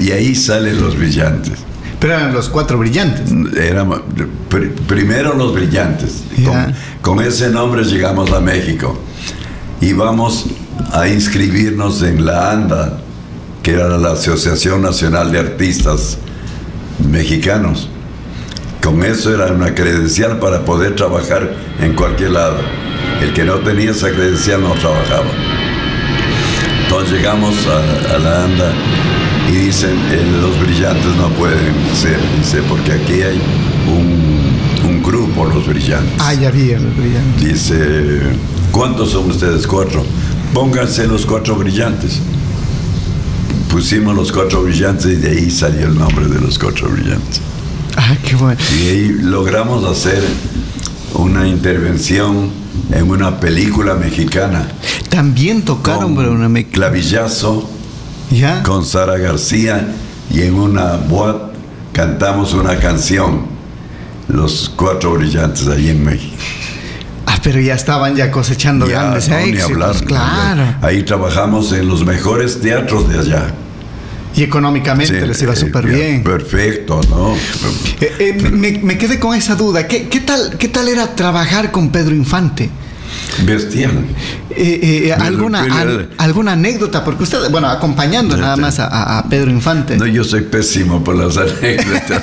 y ahí salen los brillantes. Pero eran los cuatro brillantes. primero los brillantes. Con, ese nombre llegamos a México. Y vamos a inscribirnos en la ANDA, que era la Asociación Nacional de Artistas Mexicanos. Con eso era una credencial para poder trabajar en cualquier lado. El que no tenía esa credencial no trabajaba. Entonces llegamos a, la ANDA y dicen, eh, los brillantes no pueden ser, dice, porque aquí hay un, un grupo, los brillantes. Ah, ya vi los brillantes. Dice, ¿cuántos son ustedes? Cuatro. Pónganse los cuatro brillantes. Pusimos los cuatro brillantes y de ahí salió el nombre de los cuatro brillantes. Ah, qué bueno. Y ahí logramos hacer una intervención en una película mexicana. También tocaron para una Clavillazo ¿Ya? con Sara García y en una boat cantamos una canción, Los Cuatro Brillantes, ahí en México. Ah, pero ya estaban ya cosechando grandes éxitos, claro. Ahí trabajamos en los mejores teatros de allá. Y económicamente les iba súper bien. Perfecto, ¿no? Eh, eh, me, quedé con esa duda. ¿Qué, tal, ¿Qué tal era trabajar con Pedro Infante? Bestial. Eh, alguna, ¿Alguna anécdota? Porque usted, bueno, acompañando nada más a, Pedro Infante. No, yo soy pésimo por las anécdotas.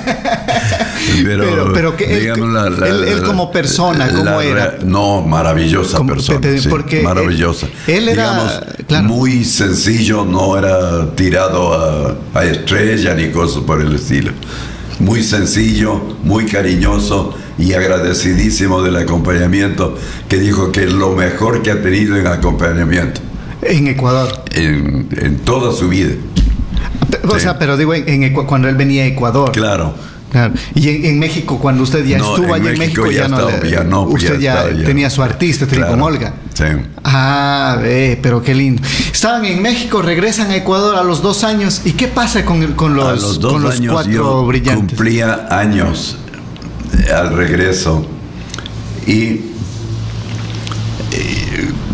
pero, pero, que él, como persona, ¿cómo era? No, maravillosa persona. porque maravillosa. Él, era muy sencillo, no era tirado a, a estrella ni cosas por el estilo. Muy sencillo, muy cariñoso y agradecidísimo del acompañamiento, que dijo que es lo mejor que ha tenido en acompañamiento. En Ecuador. En, toda su vida. O sea, pero digo, en, cuando él venía a Ecuador. Claro. Claro. Y en, México, cuando usted ya estuvo allá en México, ya, no, ya, no, usted ya, tenía su artista, tenía con Olga. Sí. Ah, ve, pero qué lindo. Estaban en México, regresan a Ecuador a los dos años. ¿Y qué pasa con, con los, los, con los años cuatro yo brillantes? Cumplía años al regreso y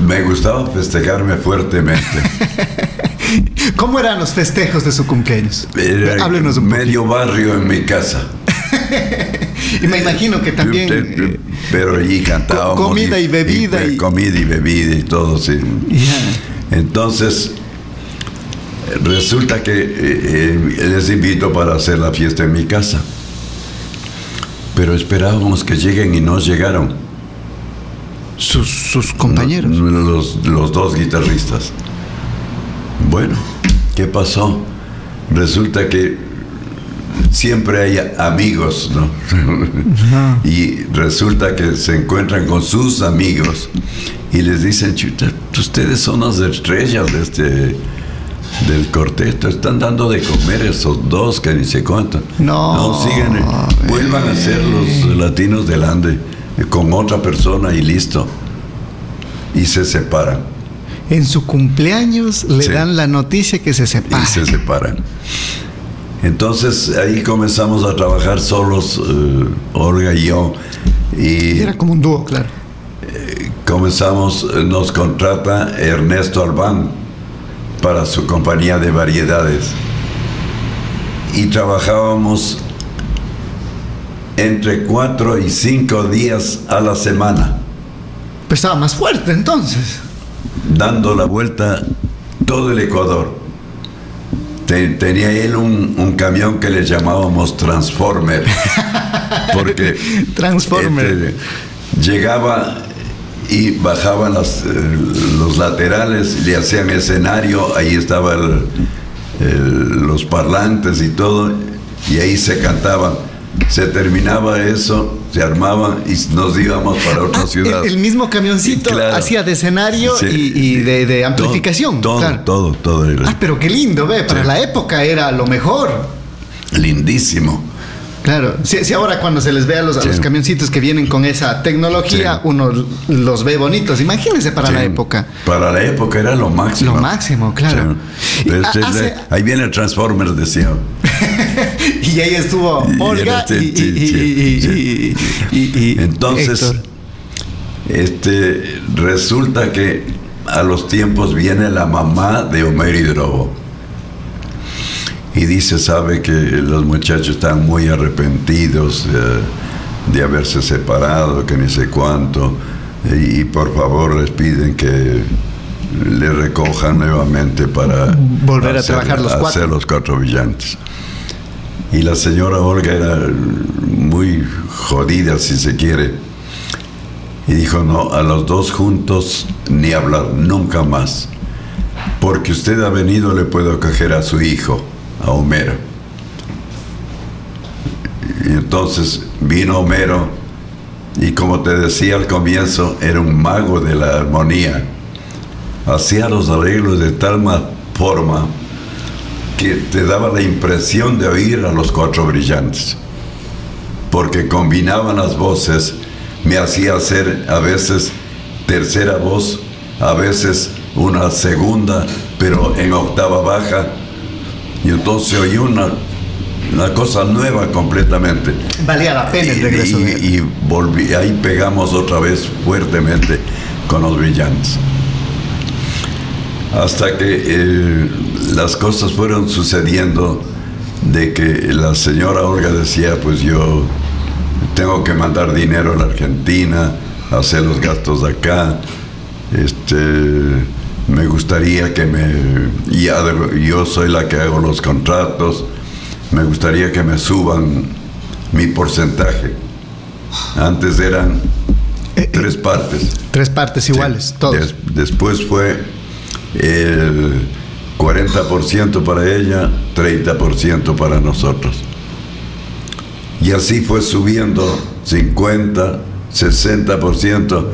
me gustaba festejarme fuertemente. ¿Cómo eran los festejos de su cumpleaños? Era Háblenos un medio barrio en mi casa. y me imagino que también. Eh, pero allí cantábamos. Comida y bebida. Y, comida y bebida y todo, sí. Entonces, resulta que eh, eh, les invito para hacer la fiesta en mi casa. Pero esperábamos que lleguen y no llegaron. Sus, sus compañeros. los, los dos guitarristas. Bueno, ¿qué pasó? Resulta que siempre hay amigos, ¿no? y resulta que se encuentran con sus amigos y les dicen, chuta, ustedes son las estrellas de este del corteto, están dando de comer esos dos que ni se cuentan. No, no siguen, vuelvan a ser los latinos del Ande con otra persona y listo. Y se separan en su cumpleaños le dan la noticia que se separan. Y se separan. Entonces ahí comenzamos a trabajar solos, eh, Olga y yo. Y Era como un dúo, claro. Eh, comenzamos, eh, nos contrata Ernesto Albán para su compañía de variedades. Y trabajábamos entre cuatro y cinco días a la semana. Pesaba más fuerte entonces dando la vuelta todo el Ecuador. tenía él un, camión que le llamábamos Transformer. Porque Transformer. Este, llegaba y bajaban las, eh, los laterales, le hacían escenario, ahí estaban los parlantes y todo, y ahí se cantaban. Se terminaba eso se armaban y nos íbamos para otra ah, ciudad. El, mismo camioncito hacía de escenario y, de, amplificación. Todo, todo, todo, Ah, pero qué lindo, ve, para la época era lo mejor. Lindísimo. Claro, si, ahora cuando se les ve a los, camioncitos que vienen con esa tecnología, uno los ve bonitos. Imagínense para la época. Para la época era lo máximo. Lo máximo, claro. ahí viene el Transformer, decía. y ahí estuvo Olga y, Entonces, este, resulta que a los tiempos viene la mamá de Homero Hidrobo y dice, sabe que los muchachos están muy arrepentidos de haberse separado, que ni sé cuánto, y, por favor les piden que le recojan nuevamente para volver a trabajar los cuatro. hacer los cuatro brillantes. Y la señora Olga era muy jodida, si se quiere. Y dijo, no, a los dos juntos ni hablar, nunca más. Porque usted ha venido, le puedo acoger a su hijo a Homero. Y entonces vino Homero y como te decía al comienzo, era un mago de la armonía. Hacía los arreglos de tal forma que te daba la impresión de oír a los cuatro brillantes. Porque combinaban las voces, me hacía hacer a veces tercera voz, a veces una segunda, pero en octava baja, y entonces oí una, una cosa nueva completamente. Valía la pena el regreso. Y, y, volví, ahí pegamos otra vez fuertemente con los brillantes. Hasta que eh, las cosas fueron sucediendo de que la señora Olga decía, pues yo tengo que mandar dinero a la Argentina, hacer los gastos de acá. Este, me gustaría que me, yo soy la que hago los contratos, me gustaría que me suban mi porcentaje. Antes eran eh, eh, tres partes. Tres partes iguales, todos. después fue el 40% para ella, 30% para nosotros. Y así fue subiendo 50, 60%,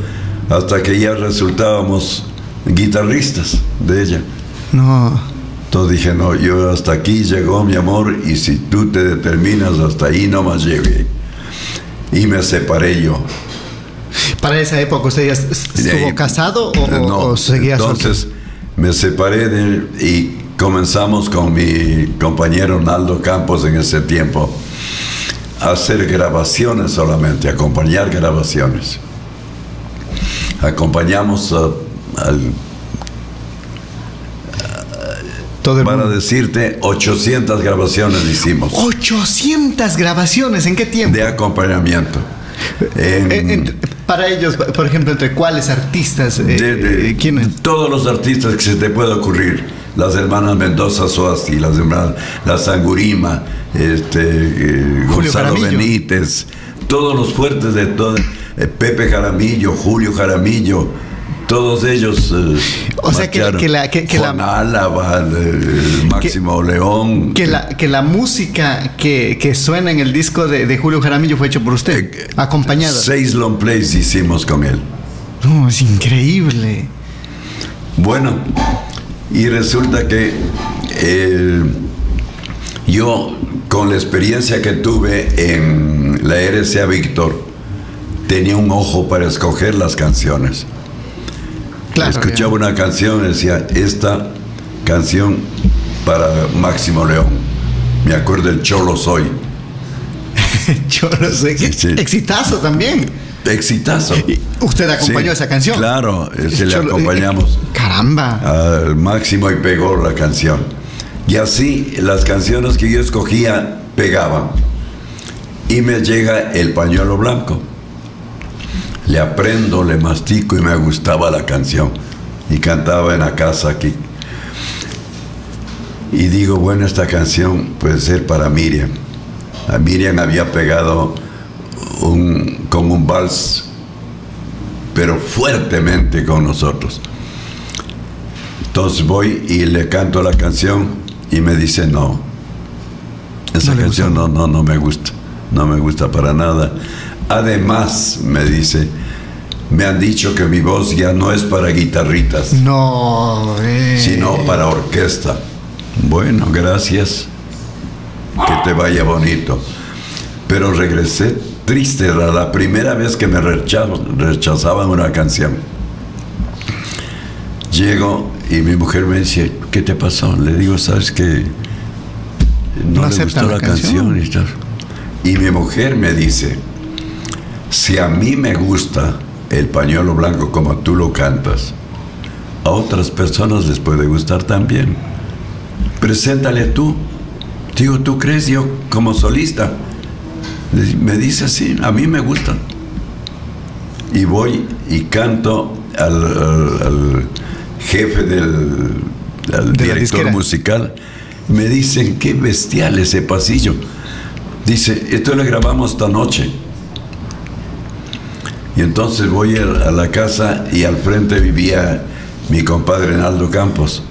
hasta que ya resultábamos guitarristas de ella. No. Entonces dije, no, yo hasta aquí llegó mi amor y si tú te determinas hasta ahí no más llegué. Y me separé yo. ¿Para esa época usted ya estuvo casado o, no, seguía Entonces me separé de él y comenzamos con mi compañero Naldo Campos en ese tiempo a hacer grabaciones solamente, acompañar grabaciones. Acompañamos al para decirte, 800 grabaciones hicimos. 800 grabaciones, ¿en qué tiempo? De acompañamiento. Eh, para ellos, por ejemplo, ¿entre cuáles artistas? Eh, eh, ¿Quiénes? Todos los artistas que se te pueda ocurrir. Las hermanas Mendoza Soasti, las hermanas La Sangurima, este, Gonzalo Benítez, todos los fuertes de todo. Pepe Jaramillo, Julio Jaramillo, todos ellos. Eh, o sea que, la. Que, Juan Álava, Máximo León. Que la, que la música que, suena en el disco de, Julio Jaramillo fue hecho por usted, eh, acompañado. Seis long plays hicimos con él. No, es increíble. Bueno, y resulta que eh, yo, con la experiencia que tuve en la RCA Víctor, tenía un ojo para escoger las canciones escuchaba una canción y decía, esta canción para Máximo León. Me acuerdo del Cholo Soy. Cholo Soy. Exitazo también. Exitazo. ¿Usted acompañó esa canción? Claro, se le acompañamos. Caramba. Al máximo y pegó la canción. Y así las canciones que yo escogía pegaban. Y me llega el pañuelo blanco le aprendo, le mastico y me gustaba la canción. Y cantaba en la casa aquí. Y digo, bueno, esta canción puede ser para Miriam. A Miriam había pegado un, con un vals, pero fuertemente con nosotros. Entonces voy y le canto la canción y me dice, no, esa canción no, no, no me gusta, no me gusta para nada. Además, me dice, me han dicho que mi voz ya no es para guitarritas. No, eh. sino para orquesta. Bueno, gracias. Que te vaya bonito. Pero regresé triste, era la primera vez que me rechazaban una canción. Llego y mi mujer me dice, ¿qué te pasó? Le digo, ¿sabes qué? No, le gustó la, canción. y mi mujer me dice, si a mí me gusta el pañuelo blanco como tú lo cantas, a otras personas les puede gustar también. Preséntale tú. Digo, ¿tú crees yo como solista? Me dice así, a mí me gustan. Y voy y canto al, jefe del director musical. Me dicen, qué bestial ese pasillo. Dice, esto le grabamos esta noche. Y entonces voy a la casa y al frente vivía mi compadre Naldo Campos.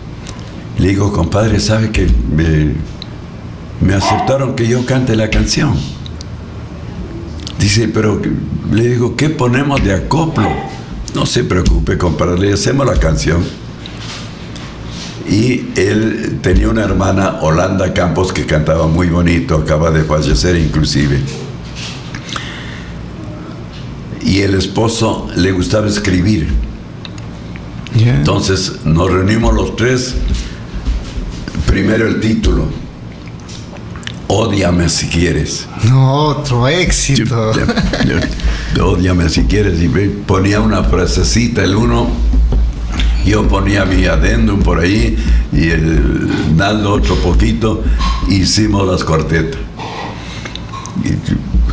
Le digo, compadre, ¿sabe que me, aceptaron que yo cante la canción? Dice, pero le digo, ¿qué ponemos de acoplo? No se preocupe, compadre, le hacemos la canción. Y él tenía una hermana, Holanda Campos, que cantaba muy bonito, acaba de fallecer inclusive y el esposo le gustaba escribir. Entonces nos reunimos los tres. Primero el título. Odiame si quieres. No, otro éxito. Odiame si quieres. Y ponía una frasecita el uno. Yo ponía mi adendum por ahí y el Naldo otro poquito. Hicimos las cuartetas.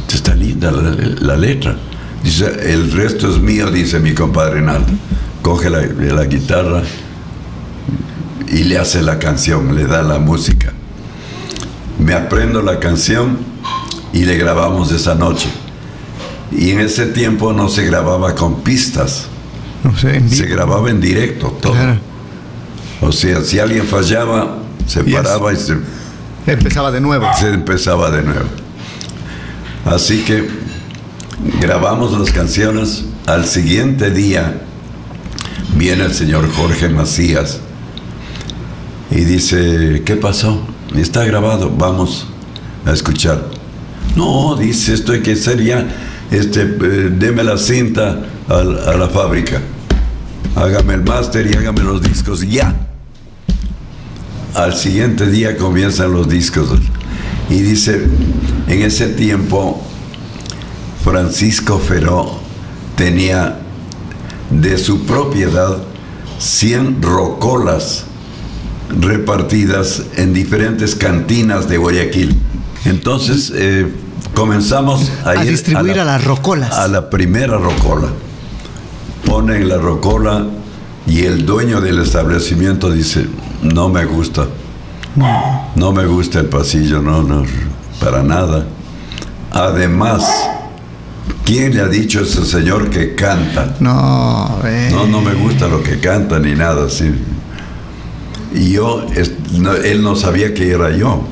está linda la letra. Dice, el resto es mío, dice mi compadre Naldo. Coge la, la guitarra y le hace la canción, le da la música. Me aprendo la canción y le grabamos esa noche. Y en ese tiempo no se grababa con pistas. se grababa en directo todo. O sea, si alguien fallaba, se paraba y se... Empezaba de nuevo. Se empezaba de nuevo. Así que grabamos las canciones, al siguiente día viene el señor Jorge Macías Y dice, ¿qué pasó? Está grabado, vamos a escuchar. No, dice, esto hay que hacer ya, este, eh, deme la cinta a, a la fábrica. Hágame el máster y hágame los discos ya. Al siguiente día comienzan los discos. Y dice, en ese tiempo, Francisco Feró tenía de su propiedad 100 rocolas repartidas en diferentes cantinas de Guayaquil. Entonces eh, comenzamos a, A ir distribuir a las rocolas. A la primera rocola. Ponen la rocola y el dueño del establecimiento dice, no me gusta. No me gusta el pasillo, no, no, para nada. Además, ¿quién le ha dicho a ese señor que canta? No, eh. No, no me gusta lo que canta ni nada así. Y yo, él no sabía que era yo.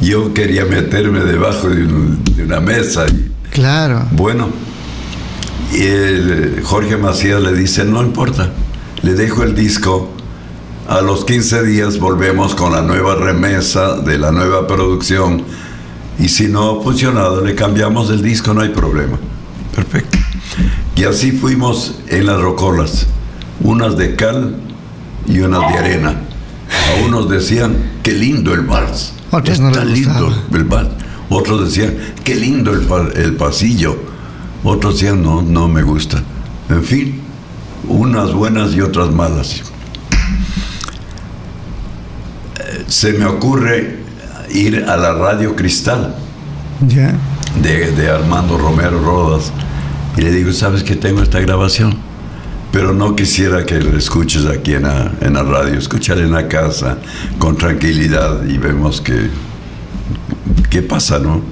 Yo quería meterme debajo de, un- de una mesa. Y, Claro. bueno, y el Jorge Macías le dice, no importa, le dejo el disco. A los 15 días volvemos con la nueva remesa de la nueva producción. Y si no ha funcionado, le cambiamos el disco, no hay problema. Perfecto. Y así fuimos en las rocolas, unas de cal y unas de arena. A unos decían, qué lindo el vals. Otros no Está lindo el vals. Otros decían, qué lindo el, el pasillo. Otros decían, no, no me gusta. En fin, unas buenas y otras malas. Eh, Se me ocurre ir a la radio Cristal de, de Armando Romero Rodas y le digo, ¿sabes que tengo esta grabación? Pero no quisiera que la escuches aquí en la, en la radio, escúchala en la casa con tranquilidad y vemos que, qué pasa, ¿no?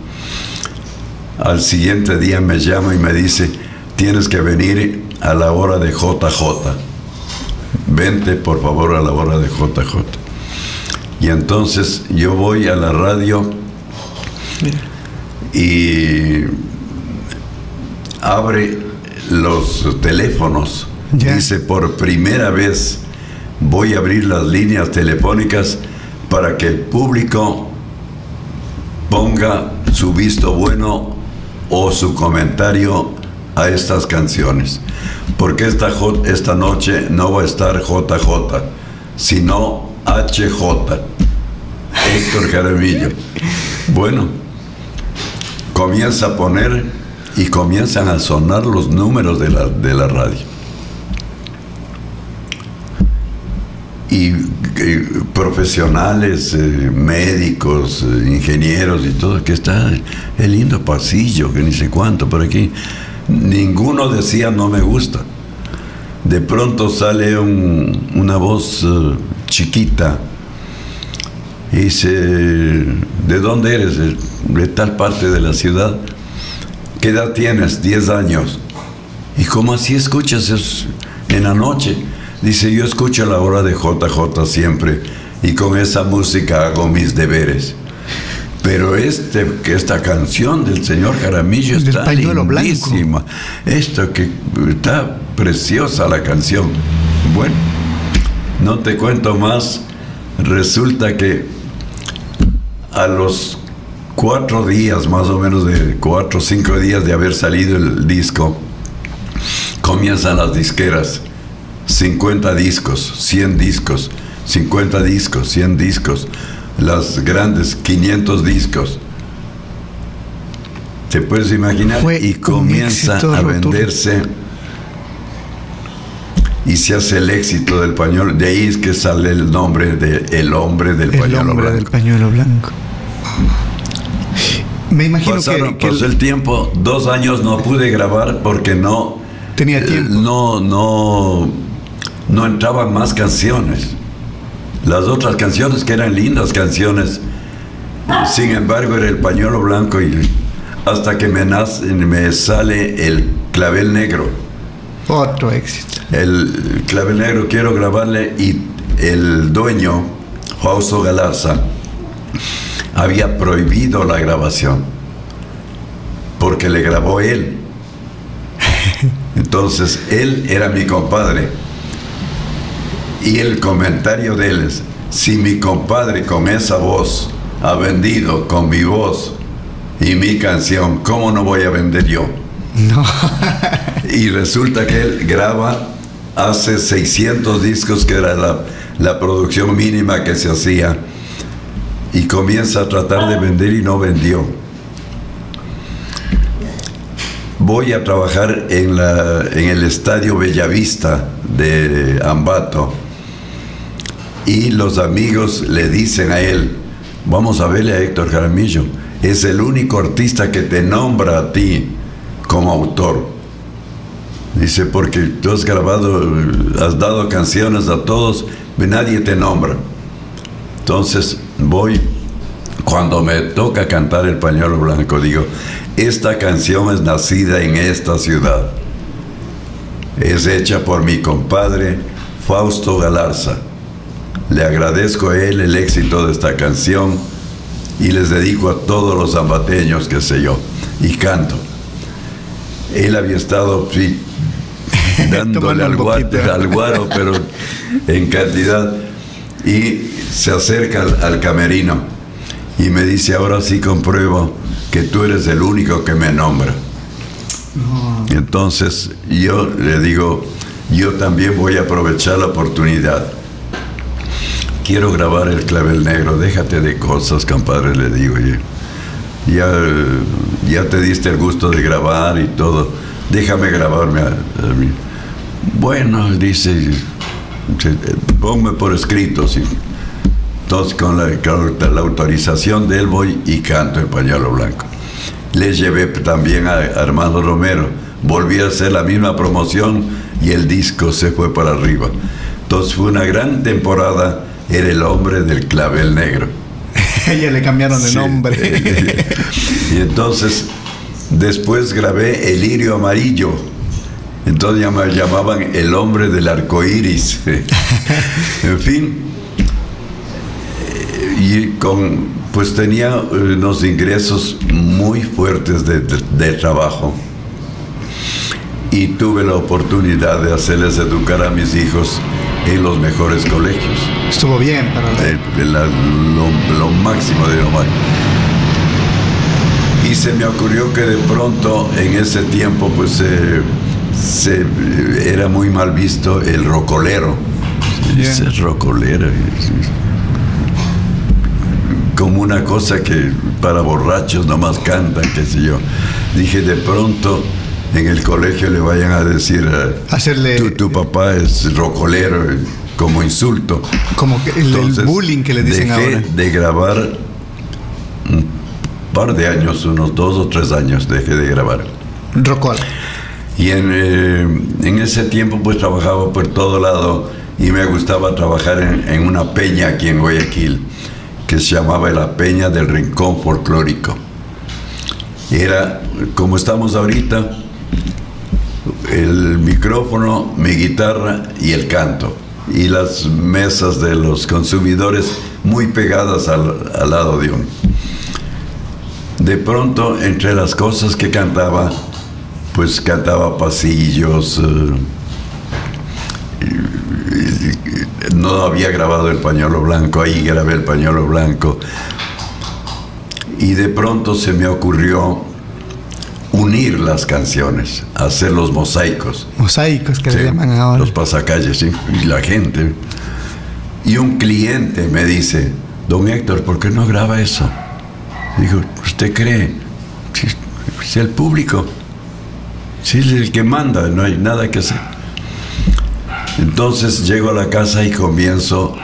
Al siguiente día me llama y me dice, tienes que venir a la hora de JJ. Vente por favor a la hora de JJ. Y entonces yo voy a la radio y abre los teléfonos. Ya. Dice, por primera vez voy a abrir las líneas telefónicas para que el público ponga su visto bueno o su comentario a estas canciones. Porque esta, esta noche no va a estar JJ, sino HJ. Héctor Jaramillo. Bueno, comienza a poner y comienzan a sonar los números de la, de la radio. Y profesionales, eh, médicos, eh, ingenieros y todo, que está el lindo pasillo, que ni sé cuánto por aquí. Ninguno decía no me gusta. De pronto sale un- una voz eh, chiquita y dice, ¿de dónde eres? De, tal parte de la ciudad. ¿Qué edad tienes? 10 años. ¿Y cómo así escuchas es en la noche? Dice, yo escucho la hora de JJ siempre y con esa música hago mis deberes. Pero este, que esta canción del señor Jaramillo Del está pañuelo blanco. lindísima. Esto que está preciosa la canción. Bueno, no te cuento más. Resulta que a los cuatro días, más o menos de cuatro o cinco días de haber salido el disco, comienzan las disqueras. 50 discos, 100 discos, 50 discos, 100 discos, las grandes 500 discos. ¿Te puedes imaginar? Fue y comienza a venderse y se hace el éxito del pañuelo. De ahí es que sale el nombre de El hombre del El pañuelo hombre blanco. del pañuelo blanco. Me imagino Pasaron- que, que pasó el tiempo, dos años no pude grabar porque no tenía eh, tiempo. no no no entraban más canciones. Las otras canciones que eran lindas canciones, sin embargo era el pañuelo blanco y hasta que me nace, me sale el clavel negro. Otro éxito. El clavel negro quiero grabarle y el dueño, Fausto Galarza, había prohibido la grabación porque le grabó él. Entonces él era mi compadre y el comentario de él es, si mi compadre con esa voz ha vendido con mi voz y mi canción, ¿cómo no voy a vender yo? No. y resulta que él graba, hace 600 discos, que era la, la producción mínima que se hacía, y comienza a tratar de vender y no vendió. Voy a trabajar en, la, en el Estadio Bellavista de Ambato y los amigos le dicen a él, vamos a verle a Héctor Jaramillo, es el único artista que te nombra a ti como autor. Dice, porque tú has grabado, has dado canciones a todos, nadie te nombra. Entonces voy, cuando me toca cantar el pañuelo blanco, digo, esta canción es nacida en esta ciudad. Es hecha por mi compadre Fausto Galarza le agradezco a él el éxito de esta canción y les dedico a todos los zambateños, que sé yo, y canto. Él había estado sí, dándole al, al guaro, pero en cantidad, y se acerca al, camerino y me dice, ahora sí compruebo que tú eres el único que me nombra. Entonces yo le digo, yo también voy a aprovechar la oportunidad quiero grabar el clavel negro, déjate de cosas, compadre, le digo. Ya, ya te diste el gusto de grabar y todo, déjame grabarme a, mí. Bueno, dice, ponme por escrito, sí. Entonces, con la, la, autorización de él voy y canto el pañuelo blanco. Le llevé también a Armando Romero. Volví a hacer la misma promoción y el disco se fue para arriba. Entonces fue una gran temporada era el hombre del clavel negro. ya le cambiaron de nombre. y entonces, después grabé El lirio amarillo. Entonces ya me llamaban el hombre del arco iris. en fin. Y con, pues tenía unos ingresos muy fuertes de, de trabajo. Y tuve la oportunidad de hacerles educar a mis hijos en los mejores colegios. Estuvo bien para lo, máximo de lo máximo. Y se me ocurrió que de pronto en ese tiempo pues se, era muy mal visto el rocolero. Ese rocolero. Como una cosa que para borrachos nomás cantan, qué sé yo. Dije, de pronto en el colegio le vayan a decir, Hacerle... tu, papá es rocolero, como insulto. Como el, bullying que le dicen dejé ahora. de grabar un par de años, unos dos o tres años dejé de grabar. Rocol. Y en, eh, en, ese tiempo pues trabajaba por todo lado y me gustaba trabajar en, en una peña aquí en Guayaquil que se llamaba la Peña del Rincón Folclórico. Era como estamos ahorita, el micrófono, mi guitarra y el canto. Y las mesas de los consumidores muy pegadas al, lado de uno. De pronto, entre las cosas que cantaba, pues cantaba pasillos. Eh, no había grabado el pañuelo blanco, ahí grabé el pañuelo blanco. Y de pronto se me ocurrió unir las canciones, hacer los mosaicos. Mosaicos que le llaman ahora. Los pasacalles, ¿sí? Y la gente. Y un cliente me dice, don Héctor, ¿por qué no graba eso? Digo, ¿usted cree? Si, el público, si es el que manda, no hay nada que hacer. Entonces llego a la casa y comienzo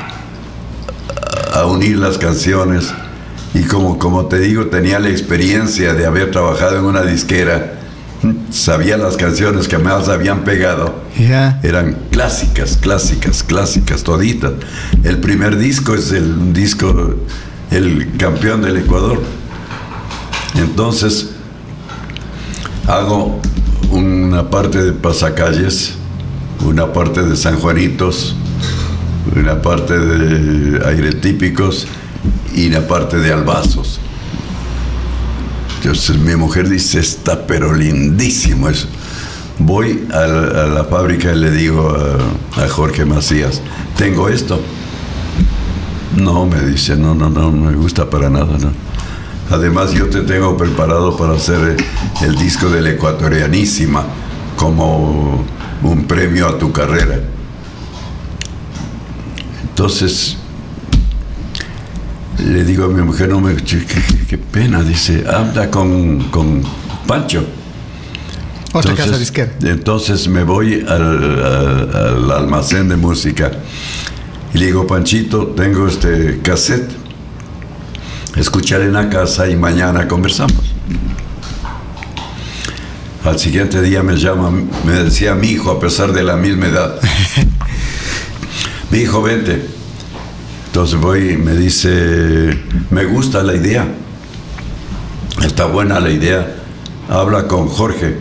a unir las canciones y como, como te digo, tenía la experiencia de haber trabajado en una disquera, sabía las canciones que más habían pegado. Eran clásicas, clásicas, clásicas, toditas. El primer disco es el disco, el campeón del Ecuador. Entonces, hago una parte de Pasacalles, una parte de San Juanitos, una parte de Aire Típicos y la parte de albazos. Entonces mi mujer dice, está pero lindísimo eso. Voy a la, fábrica y le digo a, Jorge Macías, tengo esto. No, me dice, no, no, no, no me gusta para nada, no. Además, yo te tengo preparado para hacer el disco de la Ecuatorianísima como un premio a tu carrera. Entonces, le digo a mi mujer, no me, qué, pena, dice, habla con, con Pancho. Otra casa disquera. Entonces me voy al, al, almacén de música y le digo, Panchito, tengo este cassette escuchar en la casa y mañana conversamos. Al siguiente día me llama, me decía mi hijo, a pesar de la misma edad. mi hijo, vente. Entonces voy me dice, me gusta la idea. Está buena la idea. Habla con Jorge.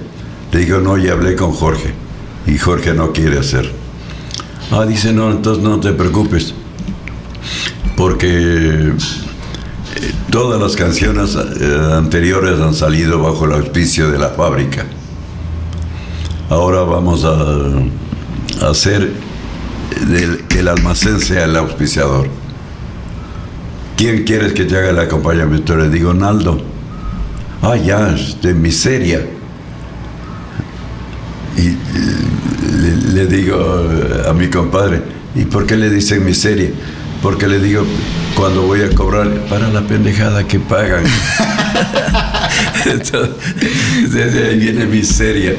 Le digo, no, ya hablé con Jorge. Y Jorge no quiere hacer. Ah, dice, no, entonces no te preocupes. Porque Todas las canciones eh, anteriores han salido bajo el auspicio de la fábrica. Ahora vamos a, hacer que el almacén sea el auspiciador. ¿Quién quieres que te haga el acompañamiento? Le digo, Naldo. Ah, ya, de miseria. Y le, le digo a mi compadre, ¿y por qué le dicen miseria? Porque le digo, cuando voy a cobrar, para la pendejada que pagan. Desde ahí viene miseria.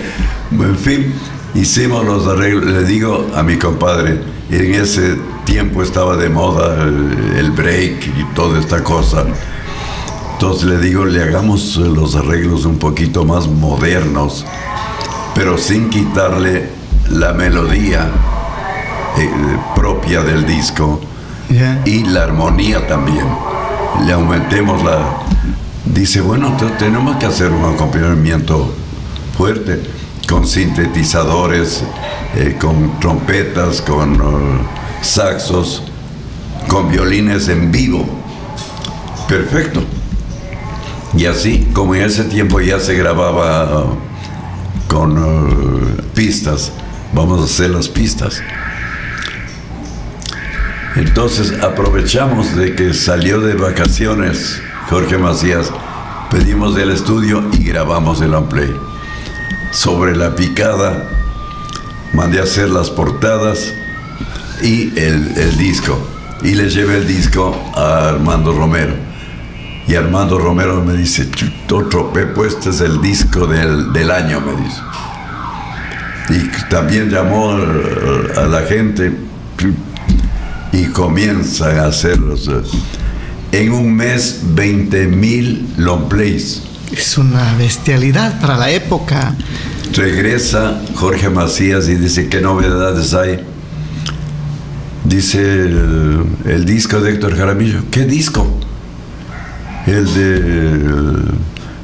En fin, hicimos los arreglos. Le digo a mi compadre, en ese tiempo estaba de moda el, break y toda esta cosa. Entonces le digo, le hagamos los arreglos un poquito más modernos, pero sin quitarle la melodía eh, propia del disco y la armonía también. Le aumentemos la... Dice, bueno, tenemos que hacer un acompañamiento fuerte, con sintetizadores, eh, con trompetas, con uh, saxos, con violines en vivo. Perfecto. Y así, como en ese tiempo ya se grababa uh, con pistas, vamos a hacer las pistas. Entonces aprovechamos de que salió de vacaciones Jorge Macías, pedimos del estudio y grabamos el Amplay. Sobre la picada mandé a hacer las portadas y el, disco. Y le llevé el disco a Armando Romero. Y Armando Romero me dice, otro Pepo, este es el disco del, del año, me dice. Y también llamó a la gente, y comienzan a hacerlos. Eh, en un mes, 20 mil long plays. Es una bestialidad para la época. Regresa Jorge Macías y dice, ¿qué novedades hay? Dice el, disco de Héctor Jaramillo. ¿Qué disco? El de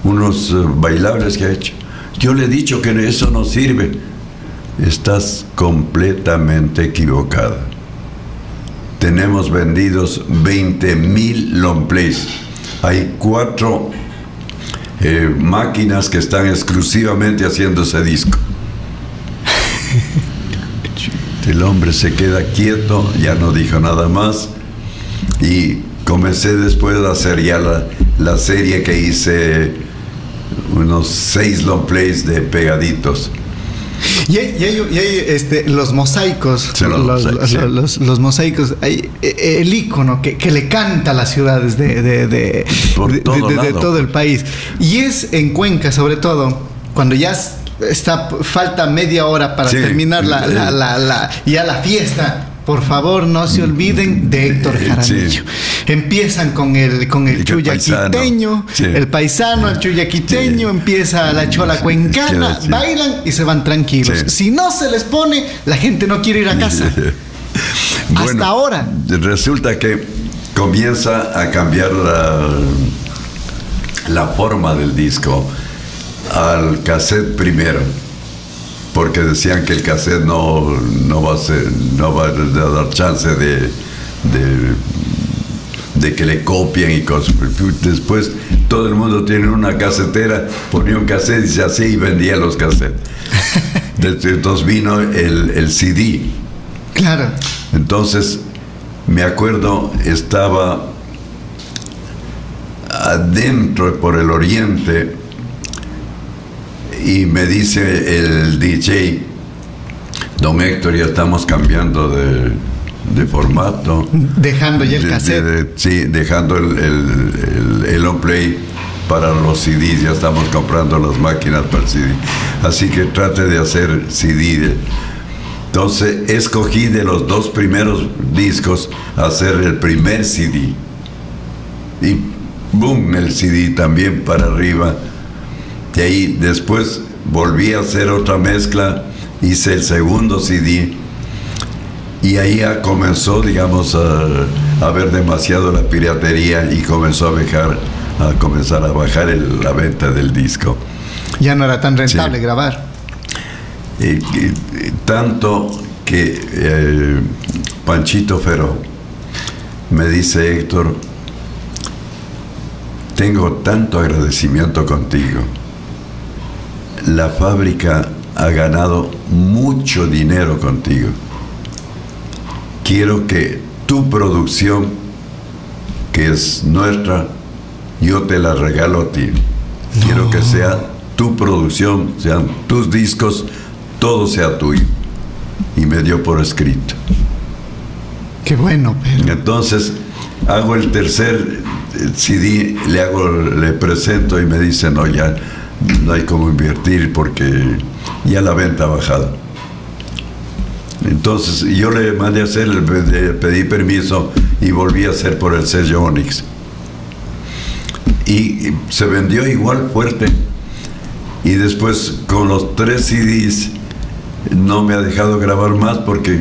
unos eh, bailables que ha hecho. Yo le he dicho que eso no sirve. Estás completamente equivocada tenemos vendidos 20 mil long plays. Hay cuatro eh, máquinas que están exclusivamente haciendo ese disco. El hombre se queda quieto, ya no dijo nada más. Y comencé después a hacer ya la, la serie que hice unos seis long plays de pegaditos. Y hay, este, los mosaicos, los, mosaicos, hay, eh, el icono que, le canta a las ciudades de, de, todo, el país. Y es en Cuenca, sobre todo, cuando ya está falta media hora para terminar la, la, la, ya la fiesta. Por favor, no se olviden de Héctor Jaramillo. Empiezan con el, con el chuyaquiteño, el paisano, el chuyaquiteño, empieza la chola cuencana, bailan y se van tranquilos. Si no se les pone, la gente no quiere ir a casa. Hasta ahora. Resulta que comienza a cambiar la, la forma del disco al cassette primero porque decían que el cassette no, no, va, a ser, no va a dar chance de, de, que le copien y cosas. Después todo el mundo tiene una casetera, ponía un cassette y se hacía y vendía los cassettes. Entonces vino el, el CD. Claro. Entonces me acuerdo, estaba adentro por el oriente y me dice el DJ, don Héctor, ya estamos cambiando de, formato. Dejando ya el cassette. sí, dejando el, el, el, on play para los CDs, ya estamos comprando las máquinas para el CD. Así que trate de hacer CD. Entonces escogí de los dos primeros discos hacer el primer CD. Y boom, el CD también para arriba. Y ahí después volví a hacer otra mezcla, hice el segundo CD. Y ahí ya comenzó, digamos, a, ver demasiado la piratería y comenzó a bajar, a comenzar a bajar la venta del disco. Ya no era tan rentable grabar. tanto que eh, Panchito Ferro me dice, Héctor, tengo tanto agradecimiento contigo. La fábrica ha ganado mucho dinero contigo. Quiero que tu producción, que es nuestra, yo te la regalo a ti. Quiero que sea tu producción, sean tus discos, todo sea tuyo. Y me dio por escrito. Qué bueno, pero... Entonces, hago el tercer CD, le hago, le presento y me dice, no, ya no hay como invertir porque ya la venta ha bajado. Entonces yo le mandé a hacer, le pedí permiso y volví a hacer por el sello Onyx. Y se vendió igual fuerte. Y después con los tres CDs no me ha dejado grabar más porque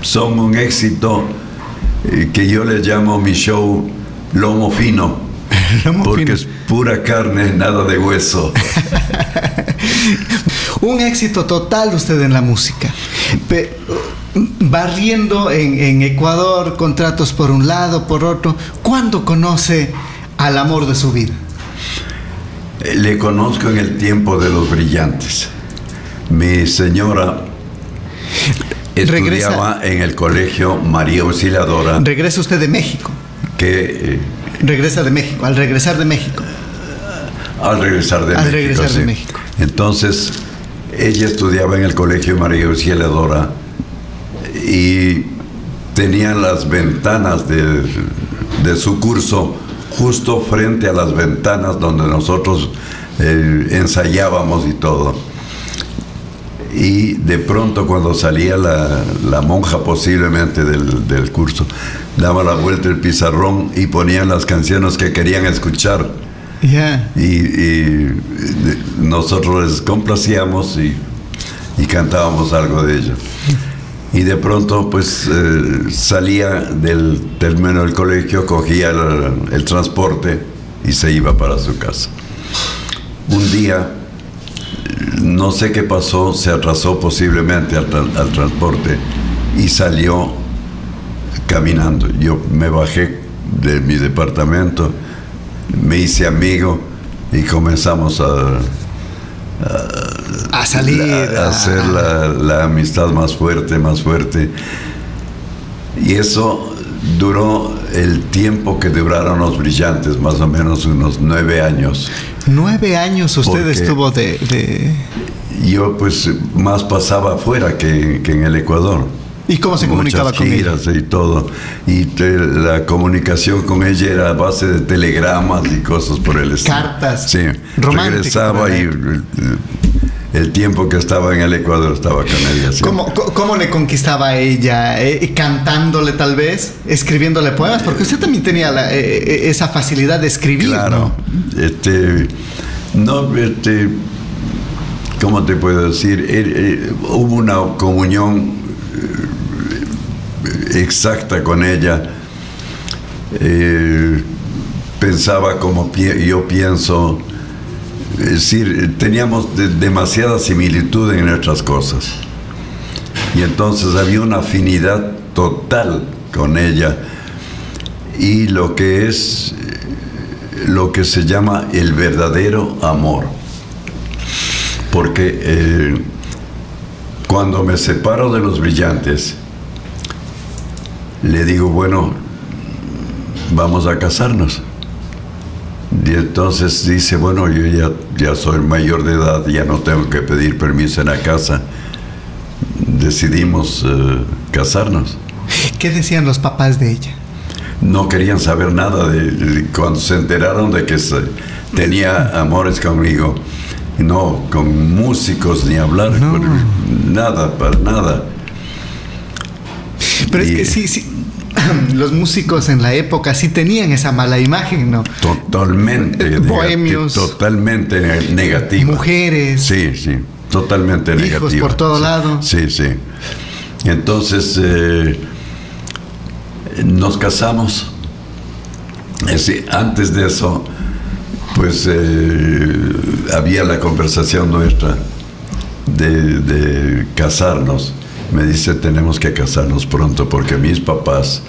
son un éxito eh, que yo le llamo mi show lomo fino. porque es pura carne, nada de hueso. Un éxito total usted en la música. barriendo en, en, Ecuador, contratos por un lado, por otro. ¿Cuándo conoce al amor de su vida? Le conozco en el tiempo de los brillantes. Mi señora estudiaba en el colegio María Auxiliadora. ¿Regresa usted de México? Que eh, Regresa de México, al regresar de México. Al regresar de al México. regresar de México. Entonces, ella estudiaba en el colegio María Auxiliadora y tenía las ventanas de, de, su curso justo frente a las ventanas donde nosotros eh, ensayábamos y todo. Y de pronto cuando salía la, la monja posiblemente del, del curso, daba la vuelta el pizarrón y ponían las canciones que querían escuchar. Y, nosotros les complacíamos y, y, cantábamos algo de ello. Y de pronto, pues eh, salía del término del colegio, cogía el, transporte y se iba para su casa. Un día, no sé qué pasó, se atrasó posiblemente al, al transporte y salió caminando. Yo me bajé de mi departamento, me hice amigo y comenzamos a, a, salir, a, hacer la, amistad más fuerte, más fuerte. Y eso duró el tiempo que duraron los brillantes, más o menos unos nueve años. Nueve años usted estuvo de, Yo pues más pasaba afuera que en el Ecuador. ¿Y cómo se comunicaba con ella? y todo. Y la comunicación con ella era a base de telegramas y cosas por el estilo. Cartas. Sí. Regresaba y el tiempo que estaba en el Ecuador estaba con ella. ¿Cómo, ¿Cómo, le conquistaba ella? Eh, ¿Cantándole tal vez? ¿Escribiéndole poemas? Porque usted también tenía eh, eh, esa facilidad de escribir. Claro. Este, no, este, ¿cómo te puedo decir? hubo una comunión exacta con ella. Pensaba como yo pienso. Es decir, teníamos demasiada similitud en nuestras cosas. Y entonces había una afinidad total con ella. Y lo que es lo que se llama el verdadero amor. Porque eh, cuando me separo de los brillantes, le digo, bueno, vamos a casarnos. Y entonces dice, bueno, yo ya, ya soy mayor de edad, ya no tengo que pedir permiso en la casa. Decidimos eh, casarnos. ¿Qué decían los papás de ella? No querían saber nada de, de- cuando se enteraron de que se- tenía amores conmigo. No, con músicos ni hablar, No. nada, para nada. Pero es que sí, sí. Los músicos en la época sí tenían esa mala imagen, ¿no? Totalmente Eh, bohemios. Totalmente ne- negativa. Mujeres. Sí, sí, totalmente Hijos negativa. por todo Sí, lado. Sí, sí. Entonces, eh, nos casamos. Es decir, antes de eso, pues eh, había la conversación nuestra de, de casarnos. Me dice, tenemos que casarnos pronto porque mis papás,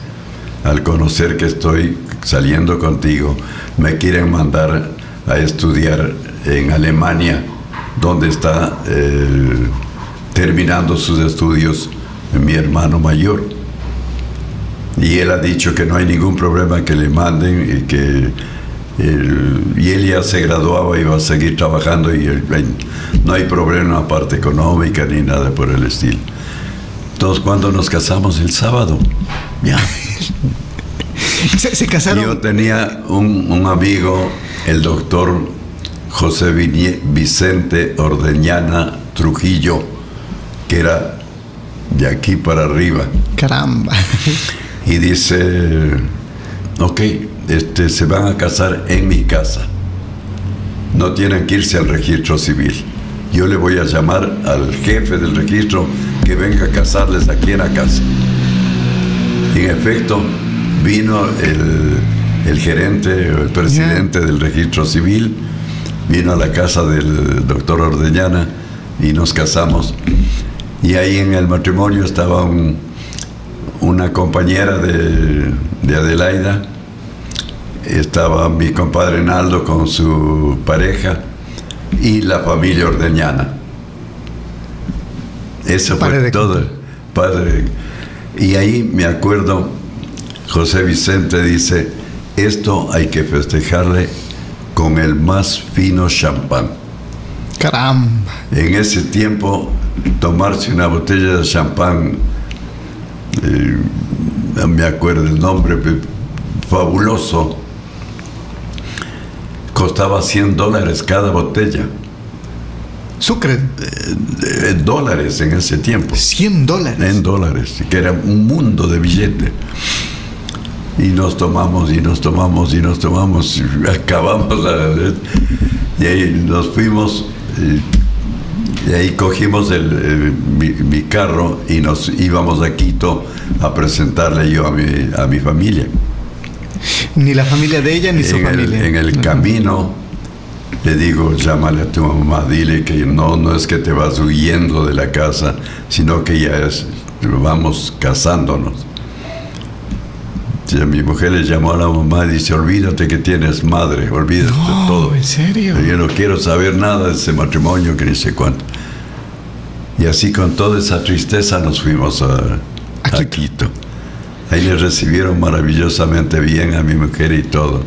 al conocer que estoy saliendo contigo, me quieren mandar a estudiar en Alemania, donde está eh, terminando sus estudios mi hermano mayor. Y él ha dicho que no hay ningún problema que le manden y que él, y él ya se graduaba y va a seguir trabajando y no hay problema parte económica ni nada por el estilo. Entonces, cuando nos casamos el sábado, ya. Se, se casaron. Yo tenía un, un amigo, el doctor José Vicente Ordeñana Trujillo, que era de aquí para arriba. Caramba. y dice, ok, este, se van a casar en mi casa. No tienen que irse al registro civil. Yo le voy a llamar al jefe del registro que venga a casarles aquí en la casa. En efecto, vino el, gerente o el presidente del registro civil, vino a la casa del doctor Ordeñana y nos casamos. Y ahí en el matrimonio estaba un, una compañera de Adelaida, estaba mi compadre Naldo con su pareja y la familia Ordeñana. Eso Padre fue todo. Padre. Y ahí me acuerdo, José Vicente dice, esto hay que festejarle con el más fino champán. Caramba. En ese tiempo, tomarse una botella de champán, eh, no me acuerdo el nombre, fabuloso, costaba 100 dólares cada botella. Sucre, Eh, dólares en ese tiempo. 100 dólares. En dólares, que era un mundo de billete. Y nos tomamos y nos tomamos y nos tomamos, y acabamos la- y ahí nos fuimos eh, y ahí cogimos el, eh, mi, mi carro y nos íbamos a Quito a presentarle yo a mi, a mi familia. Ni la familia de ella ni su En el, familia. en el camino le digo, llámale a tu mamá, dile que no, no es que te vas huyendo de la casa, sino que ya es, vamos casándonos. Y a mi mujer le llamó a la mamá y dice, olvídate que tienes madre, olvídate de No, todo. ¿en serio? Yo no quiero saber nada de ese matrimonio que ni sé cuánto. Y así con toda esa tristeza nos fuimos a, A a Quito. Ahí le recibieron maravillosamente bien a mi mujer y todo.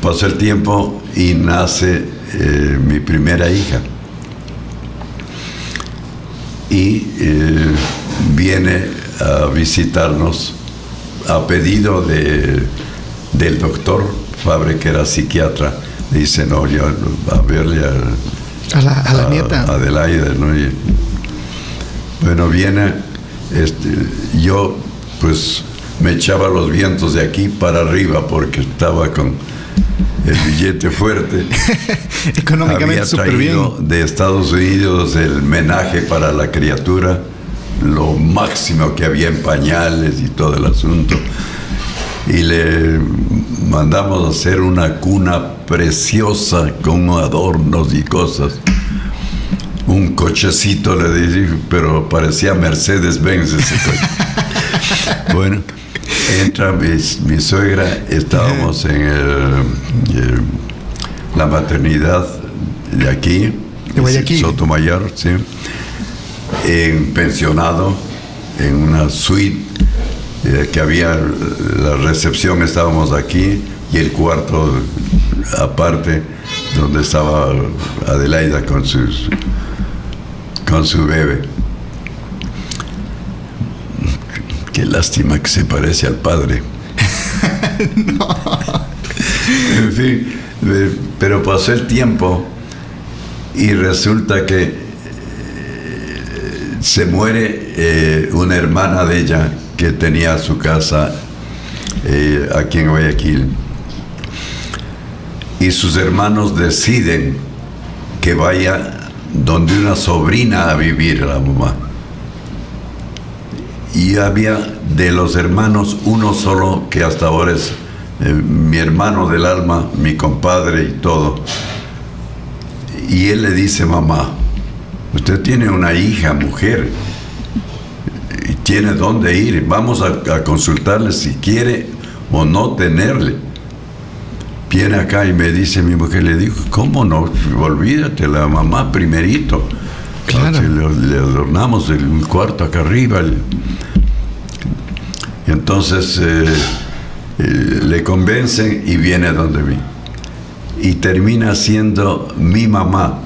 Pasó el tiempo y nace eh, mi primera hija. Y eh, viene a visitarnos a pedido de, del doctor Fabre, que era psiquiatra. Dice, no, yo a verle a, A la, a la nieta. Adelaida, ¿no? Y, bueno, viene, este, yo pues me echaba los vientos de aquí para arriba porque estaba con el billete fuerte. Económicamente súper bien. de Estados Unidos el menaje para la criatura, lo máximo que había en pañales y todo el asunto. Y le mandamos a hacer una cuna preciosa con adornos y cosas. Un cochecito le dije, pero parecía Mercedes-Benz ese coche. bueno, entra mi, mi suegra, estábamos en el, la maternidad de aquí, De Guayaquil. Sotomayor, sí, en pensionado, en una suite, eh, que había la recepción, estábamos aquí y el cuarto aparte donde estaba Adelaida con sus con su bebé. Qué lástima que se parece al padre. En fin, eh, pero pasó el tiempo y resulta que eh, se muere eh, una hermana de ella que tenía su casa aquí en Guayaquil. Y sus hermanos deciden que vaya donde una sobrina a vivir la mamá. Y había de los hermanos uno solo que hasta ahora es eh, mi hermano del alma, mi compadre y todo. Y él le dice, mamá, usted tiene una hija, mujer, y tiene dónde ir, vamos a, a consultarle si quiere o no tenerle. Viene acá y me dice mi mujer, le digo, ¿cómo no? Olvídate, la mamá primerito. Claro. Le, adornamos el cuarto acá arriba. y entonces eh, eh, le convencen y viene donde mí. Y termina siendo mi mamá.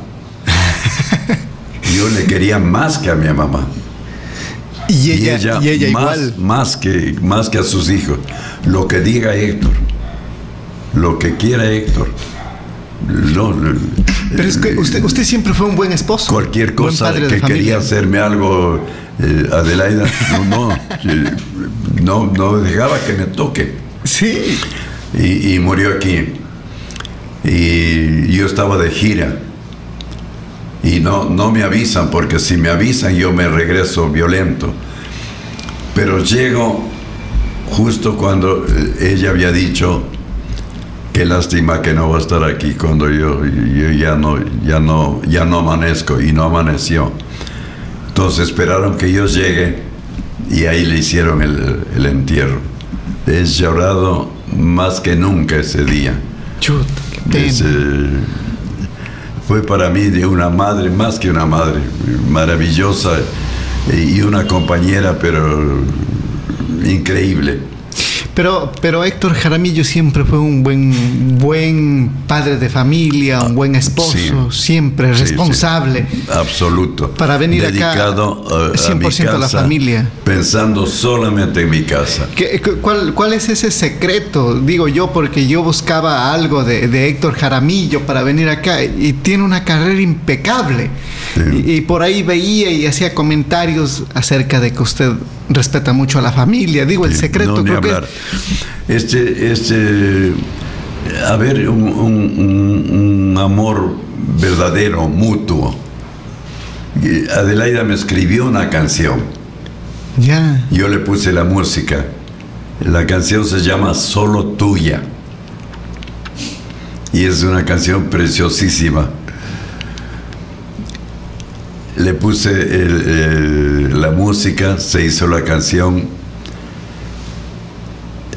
Yo le quería más que a mi mamá. Y ella, y ella, más, igual. Más que, más que a sus hijos. Lo que diga Héctor lo que quiera Héctor. Pero es que usted, usted siempre fue un buen esposo. Cualquier cosa que quería hacerme algo, eh, Adelaida, no, no, no, dejaba que me toque. Sí. Y, murió aquí. Y yo estaba de gira. Y no, no me avisan, porque si me avisan yo me regreso violento. Pero llego justo cuando eh, ella había dicho, qué lástima que no va a estar aquí cuando yo, ya, no, ya, no, ya no amanezco y no amaneció. Entonces esperaron que yo llegue y ahí le hicieron el, entierro. He llorado más que nunca ese día. fue para mí de una madre, más que una madre, maravillosa y una compañera, pero increíble. Pero, pero Héctor Jaramillo siempre fue un buen, buen padre de familia, un buen esposo, siempre responsable. Absoluto. Para venir Dedicado acá 100% a, la familia. Pensando solamente en mi casa. cuál, ¿Cuál es ese secreto? Digo yo, porque yo buscaba algo de, Héctor Jaramillo para venir acá y tiene una carrera impecable. Y, por ahí veía y hacía comentarios acerca de que usted respeta mucho a la familia. Digo, el secreto creo que este, este, haber un, amor verdadero, mutuo. Adelaida me escribió una canción. Ya. Yo le puse la música. La canción se llama Solo Tuya. Y es una canción preciosísima. Le puse la música, se hizo la canción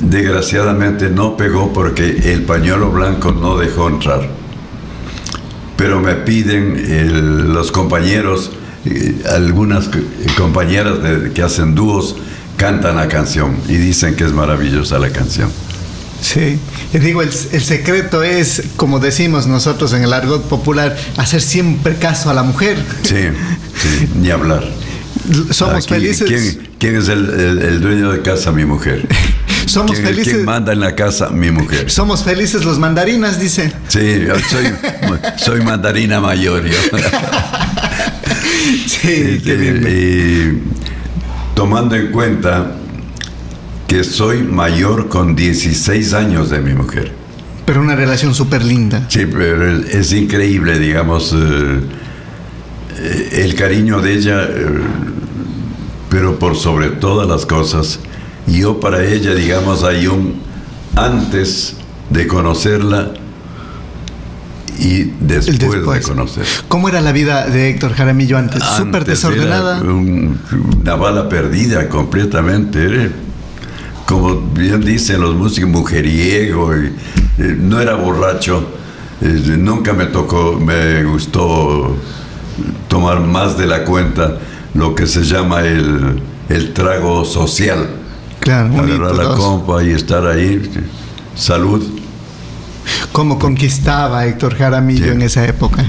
Desgraciadamente no pegó porque el pañuelo blanco no dejó entrar. Pero me piden los compañeros, eh, algunas compañeras que hacen dúos, cantan la canción y dicen que es maravillosa la canción. Sí, y digo, el, secreto es, como decimos nosotros en el argot popular, hacer siempre caso a la mujer. Sí, sí ni hablar. Somos felices. ¿quién, es el, dueño de casa? Mi mujer. Somos felices. ¿Quién manda en la casa? Mi mujer. Somos felices los mandarinas, dice. Sí, soy, soy mandarina mayor yo. sí, qué bien. Y tomando en cuenta que soy mayor con 16 años de mi mujer. Pero una relación súper linda. Sí, pero es increíble, digamos, eh, el cariño de ella, eh, pero por sobre todas las cosas, yo para ella, digamos, hay un antes de conocerla y después, de conocer. ¿Cómo era la vida de Héctor Jaramillo antes? ¿Súper desordenada? una bala perdida completamente. como bien dicen los músicos, mujeriego. Y, eh, no era borracho. Eh, nunca me tocó, me gustó tomar más de la cuenta lo que se llama el, el trago social Claro, agarrar la compa y estar ahí. Salud. ¿Cómo conquistaba Héctor Jaramillo en esa época?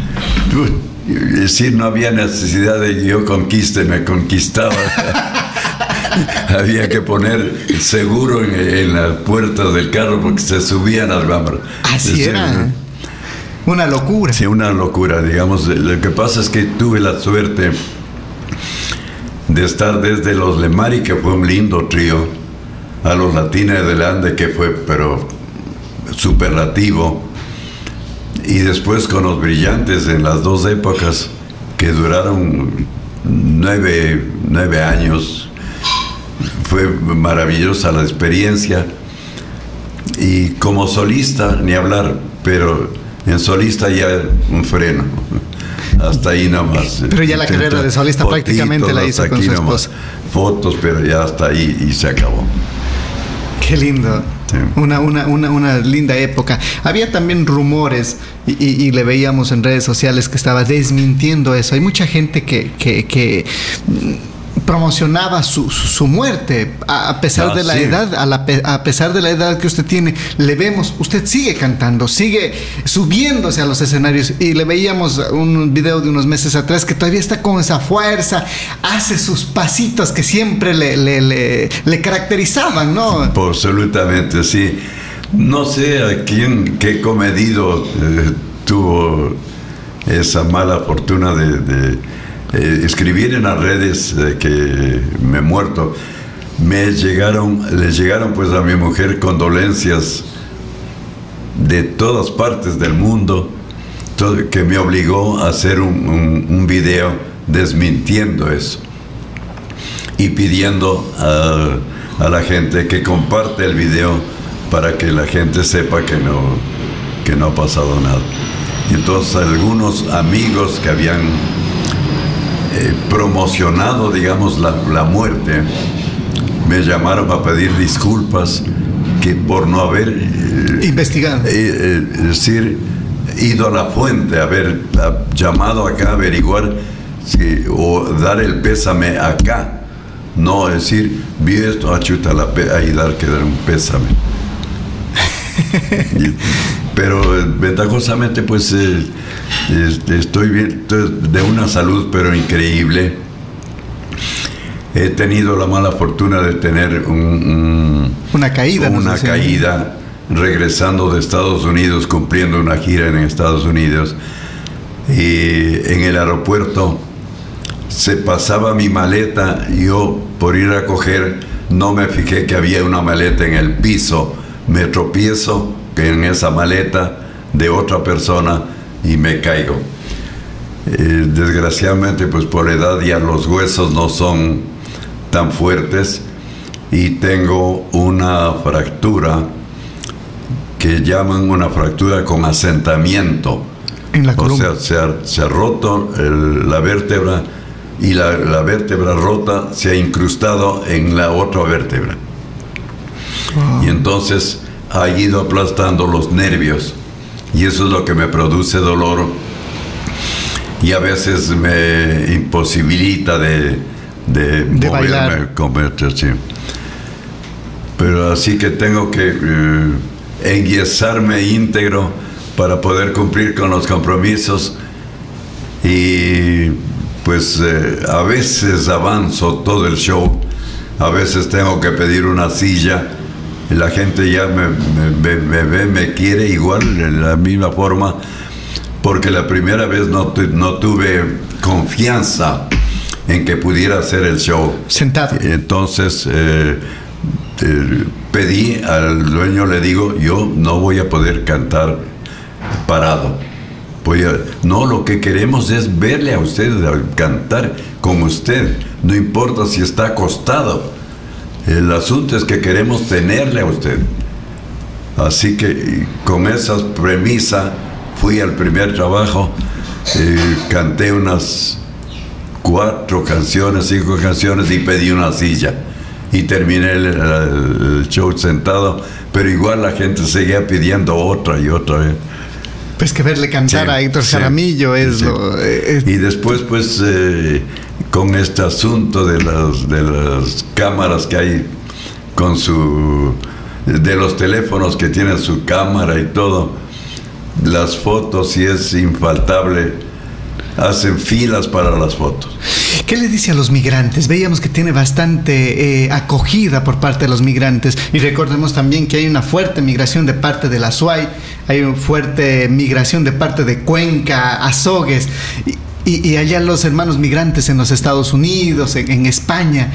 Es decir, no había necesidad de que yo conquiste, me conquistaba. había que poner seguro en, las puertas del carro porque se subían al vapor. Así era. Una locura. Sí, una locura, digamos. Lo que pasa es que tuve la suerte de estar desde los Lemari, que fue un lindo trío, a los Latines del Ande, que fue, pero superlativo, y después con los Brillantes en las dos épocas, que duraron nueve, nueve años. Fue maravillosa la experiencia. Y como solista, ni hablar, pero en solista ya un freno. Hasta ahí nomás. Pero ya la carrera de solista prácticamente la hizo con su esposa. Fotos, pero ya hasta ahí y se acabó. Qué lindo. Una, una, una, una, linda época. Había también rumores y, le veíamos en redes sociales que estaba desmintiendo eso. Hay mucha gente que, que, que promocionaba su, su, muerte a, pesar de la edad a, a, pesar de la edad que usted tiene le vemos usted sigue cantando sigue subiéndose a los escenarios y le veíamos un video de unos meses atrás que todavía está con esa fuerza hace sus pasitos que siempre le, le, le, caracterizaban no absolutamente sí. No sé a quién qué comedido eh, tuvo esa mala fortuna de eh, escribir en las redes que me he muerto, me llegaron, le llegaron pues a mi mujer condolencias de todas partes del mundo, que me obligó a hacer un, un, video desmintiendo eso y pidiendo a, a, la gente que comparte el video para que la gente sepa que no, que no ha pasado nada. Y entonces algunos amigos que habían eh, promocionado, digamos, la, muerte, me llamaron a pedir disculpas que por no haber eh, investigado, eh, es decir, ido a la fuente, haber llamado acá a averiguar si, o dar el pésame acá. No decir, vi esto, achuta la ahí dar que dar un pésame. pero ventajosamente, pues este, estoy bien, de una salud pero increíble. He tenido la mala fortuna de tener una caída. Una caída regresando de Estados Unidos, cumpliendo una gira en Estados Unidos. Y en el aeropuerto se pasaba mi maleta, yo por ir a coger no me fijé que había una maleta en el piso, me tropiezo en esa maleta de otra persona y me caigo. Eh, desgraciadamente, pues por edad ya los huesos no son tan fuertes y tengo una fractura que llaman una fractura con asentamiento. En la o sea, se ha, roto la vértebra y la, vértebra rota se ha incrustado en la otra vértebra. Y entonces ha ido aplastando los nervios. Y eso es lo que me produce dolor. Y a veces me imposibilita de, de, moverme, Pero así que tengo que eh, enguiesarme íntegro para poder cumplir con los compromisos. Y pues eh, a veces avanzo todo el show, a veces tengo que pedir una silla la gente ya me, ve, me quiere igual, de la misma forma, porque la primera vez no, no tuve confianza en que pudiera hacer el show. Sentado. Entonces eh, eh, pedí al dueño, le digo, yo no voy a poder cantar parado. Voy a, no, lo que queremos es verle a usted cantar con usted. No importa si está acostado el asunto es que queremos tenerle a usted. Así que con esa premisa fui al primer trabajo, eh, canté unas cuatro canciones, cinco canciones y pedí una silla. Y terminé el, show sentado, pero igual la gente seguía pidiendo otra y otra vez. Pues que verle cantar a Héctor Jaramillo es lo... Eh, y después pues eh, con este asunto de las, de las cámaras que hay con su de los teléfonos que tiene su cámara y todo, las fotos y es infaltable, hacen filas para las fotos. ¿Qué le dice a los migrantes? Veíamos que tiene bastante eh, acogida por parte de los migrantes y recordemos también que hay una fuerte migración de parte de la SUAY, hay una fuerte migración de parte de Cuenca, Azogues y, allá los hermanos migrantes en los Estados Unidos, en, España,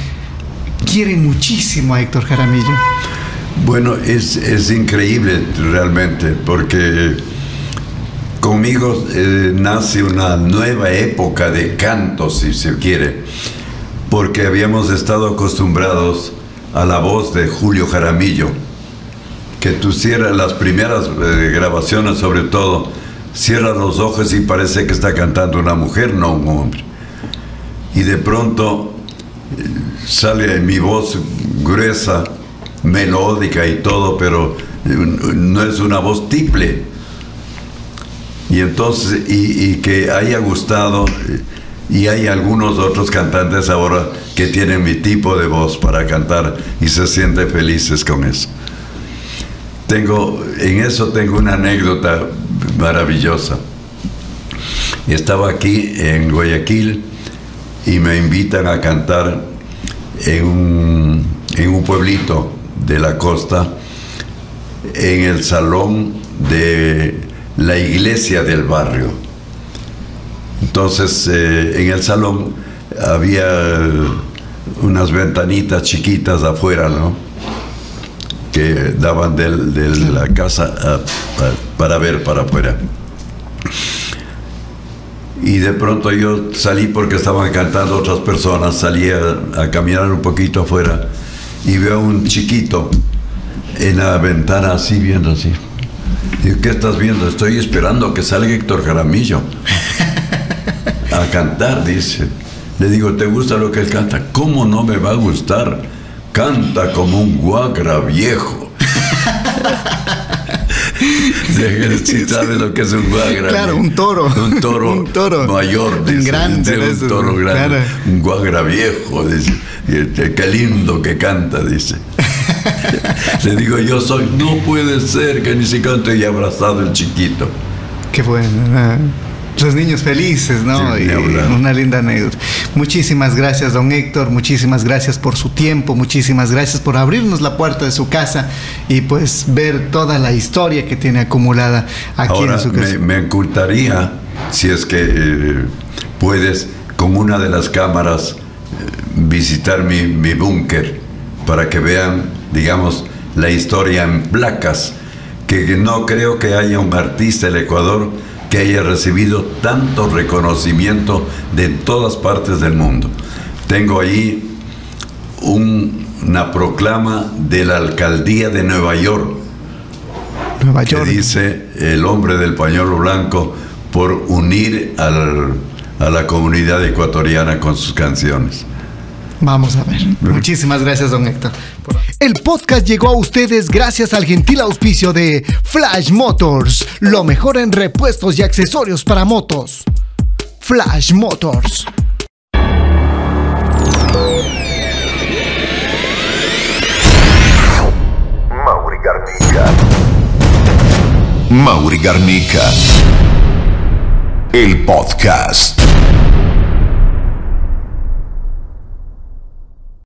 quieren muchísimo a Héctor Jaramillo. Bueno, es, es increíble realmente, porque conmigo eh, nace una nueva época de canto, si se quiere, porque habíamos estado acostumbrados a la voz de Julio Jaramillo, que tú cierras las primeras eh, grabaciones sobre todo, cierras los ojos y parece que está cantando una mujer, no un hombre. Y de pronto eh, sale mi voz gruesa, melódica y todo, pero no es una voz tiple. Y entonces, y, que haya gustado, y hay algunos otros cantantes ahora que tienen mi tipo de voz para cantar y se sienten felices con eso. Tengo, en eso tengo una anécdota maravillosa. Estaba aquí en Guayaquil y me invitan a cantar en un, en un pueblito de la costa en el salón de la iglesia del barrio. Entonces, eh, en el salón había unas ventanitas chiquitas afuera, ¿no? Que daban de, la casa para ver para afuera. Y de pronto yo salí porque estaban cantando otras personas, salí a caminar un poquito afuera y veo a un chiquito en la ventana así viendo así. Digo, ¿qué estás viendo? Estoy esperando que salga Héctor Jaramillo a cantar, dice. Le digo, ¿te gusta lo que él canta? ¿Cómo no me va a gustar? Canta como un guagra viejo. si sabes lo que es un guagra. Claro, un toro. Un toro, un toro mayor. Dice, un grande. un toro grande. Un guagra viejo. Dice. Este, qué lindo que canta, dice. Le digo, yo soy, no puede ser que ni siquiera estoy abrazado el chiquito. Qué bueno. Los niños felices, ¿no? y una linda anécdota. Muchísimas gracias, don Héctor. Muchísimas gracias por su tiempo. Muchísimas gracias por abrirnos la puerta de su casa y pues ver toda la historia que tiene acumulada aquí en su casa. Me, me si es que eh, puedes, con una de las cámaras, visitar mi, mi búnker para que vean, digamos, la historia en placas, que no creo que haya un artista del Ecuador que haya recibido tanto reconocimiento de todas partes del mundo. Tengo ahí una proclama de la alcaldía de Nueva York, Nueva York. que dice el hombre del pañuelo blanco por unir a la comunidad ecuatoriana con sus canciones. Vamos a ver. Muchísimas gracias, don Héctor. El podcast llegó a ustedes gracias al gentil auspicio de Flash Motors, lo mejor en repuestos y accesorios para motos. Flash Motors. Mauri Garnica. Mauri Garnica. El podcast.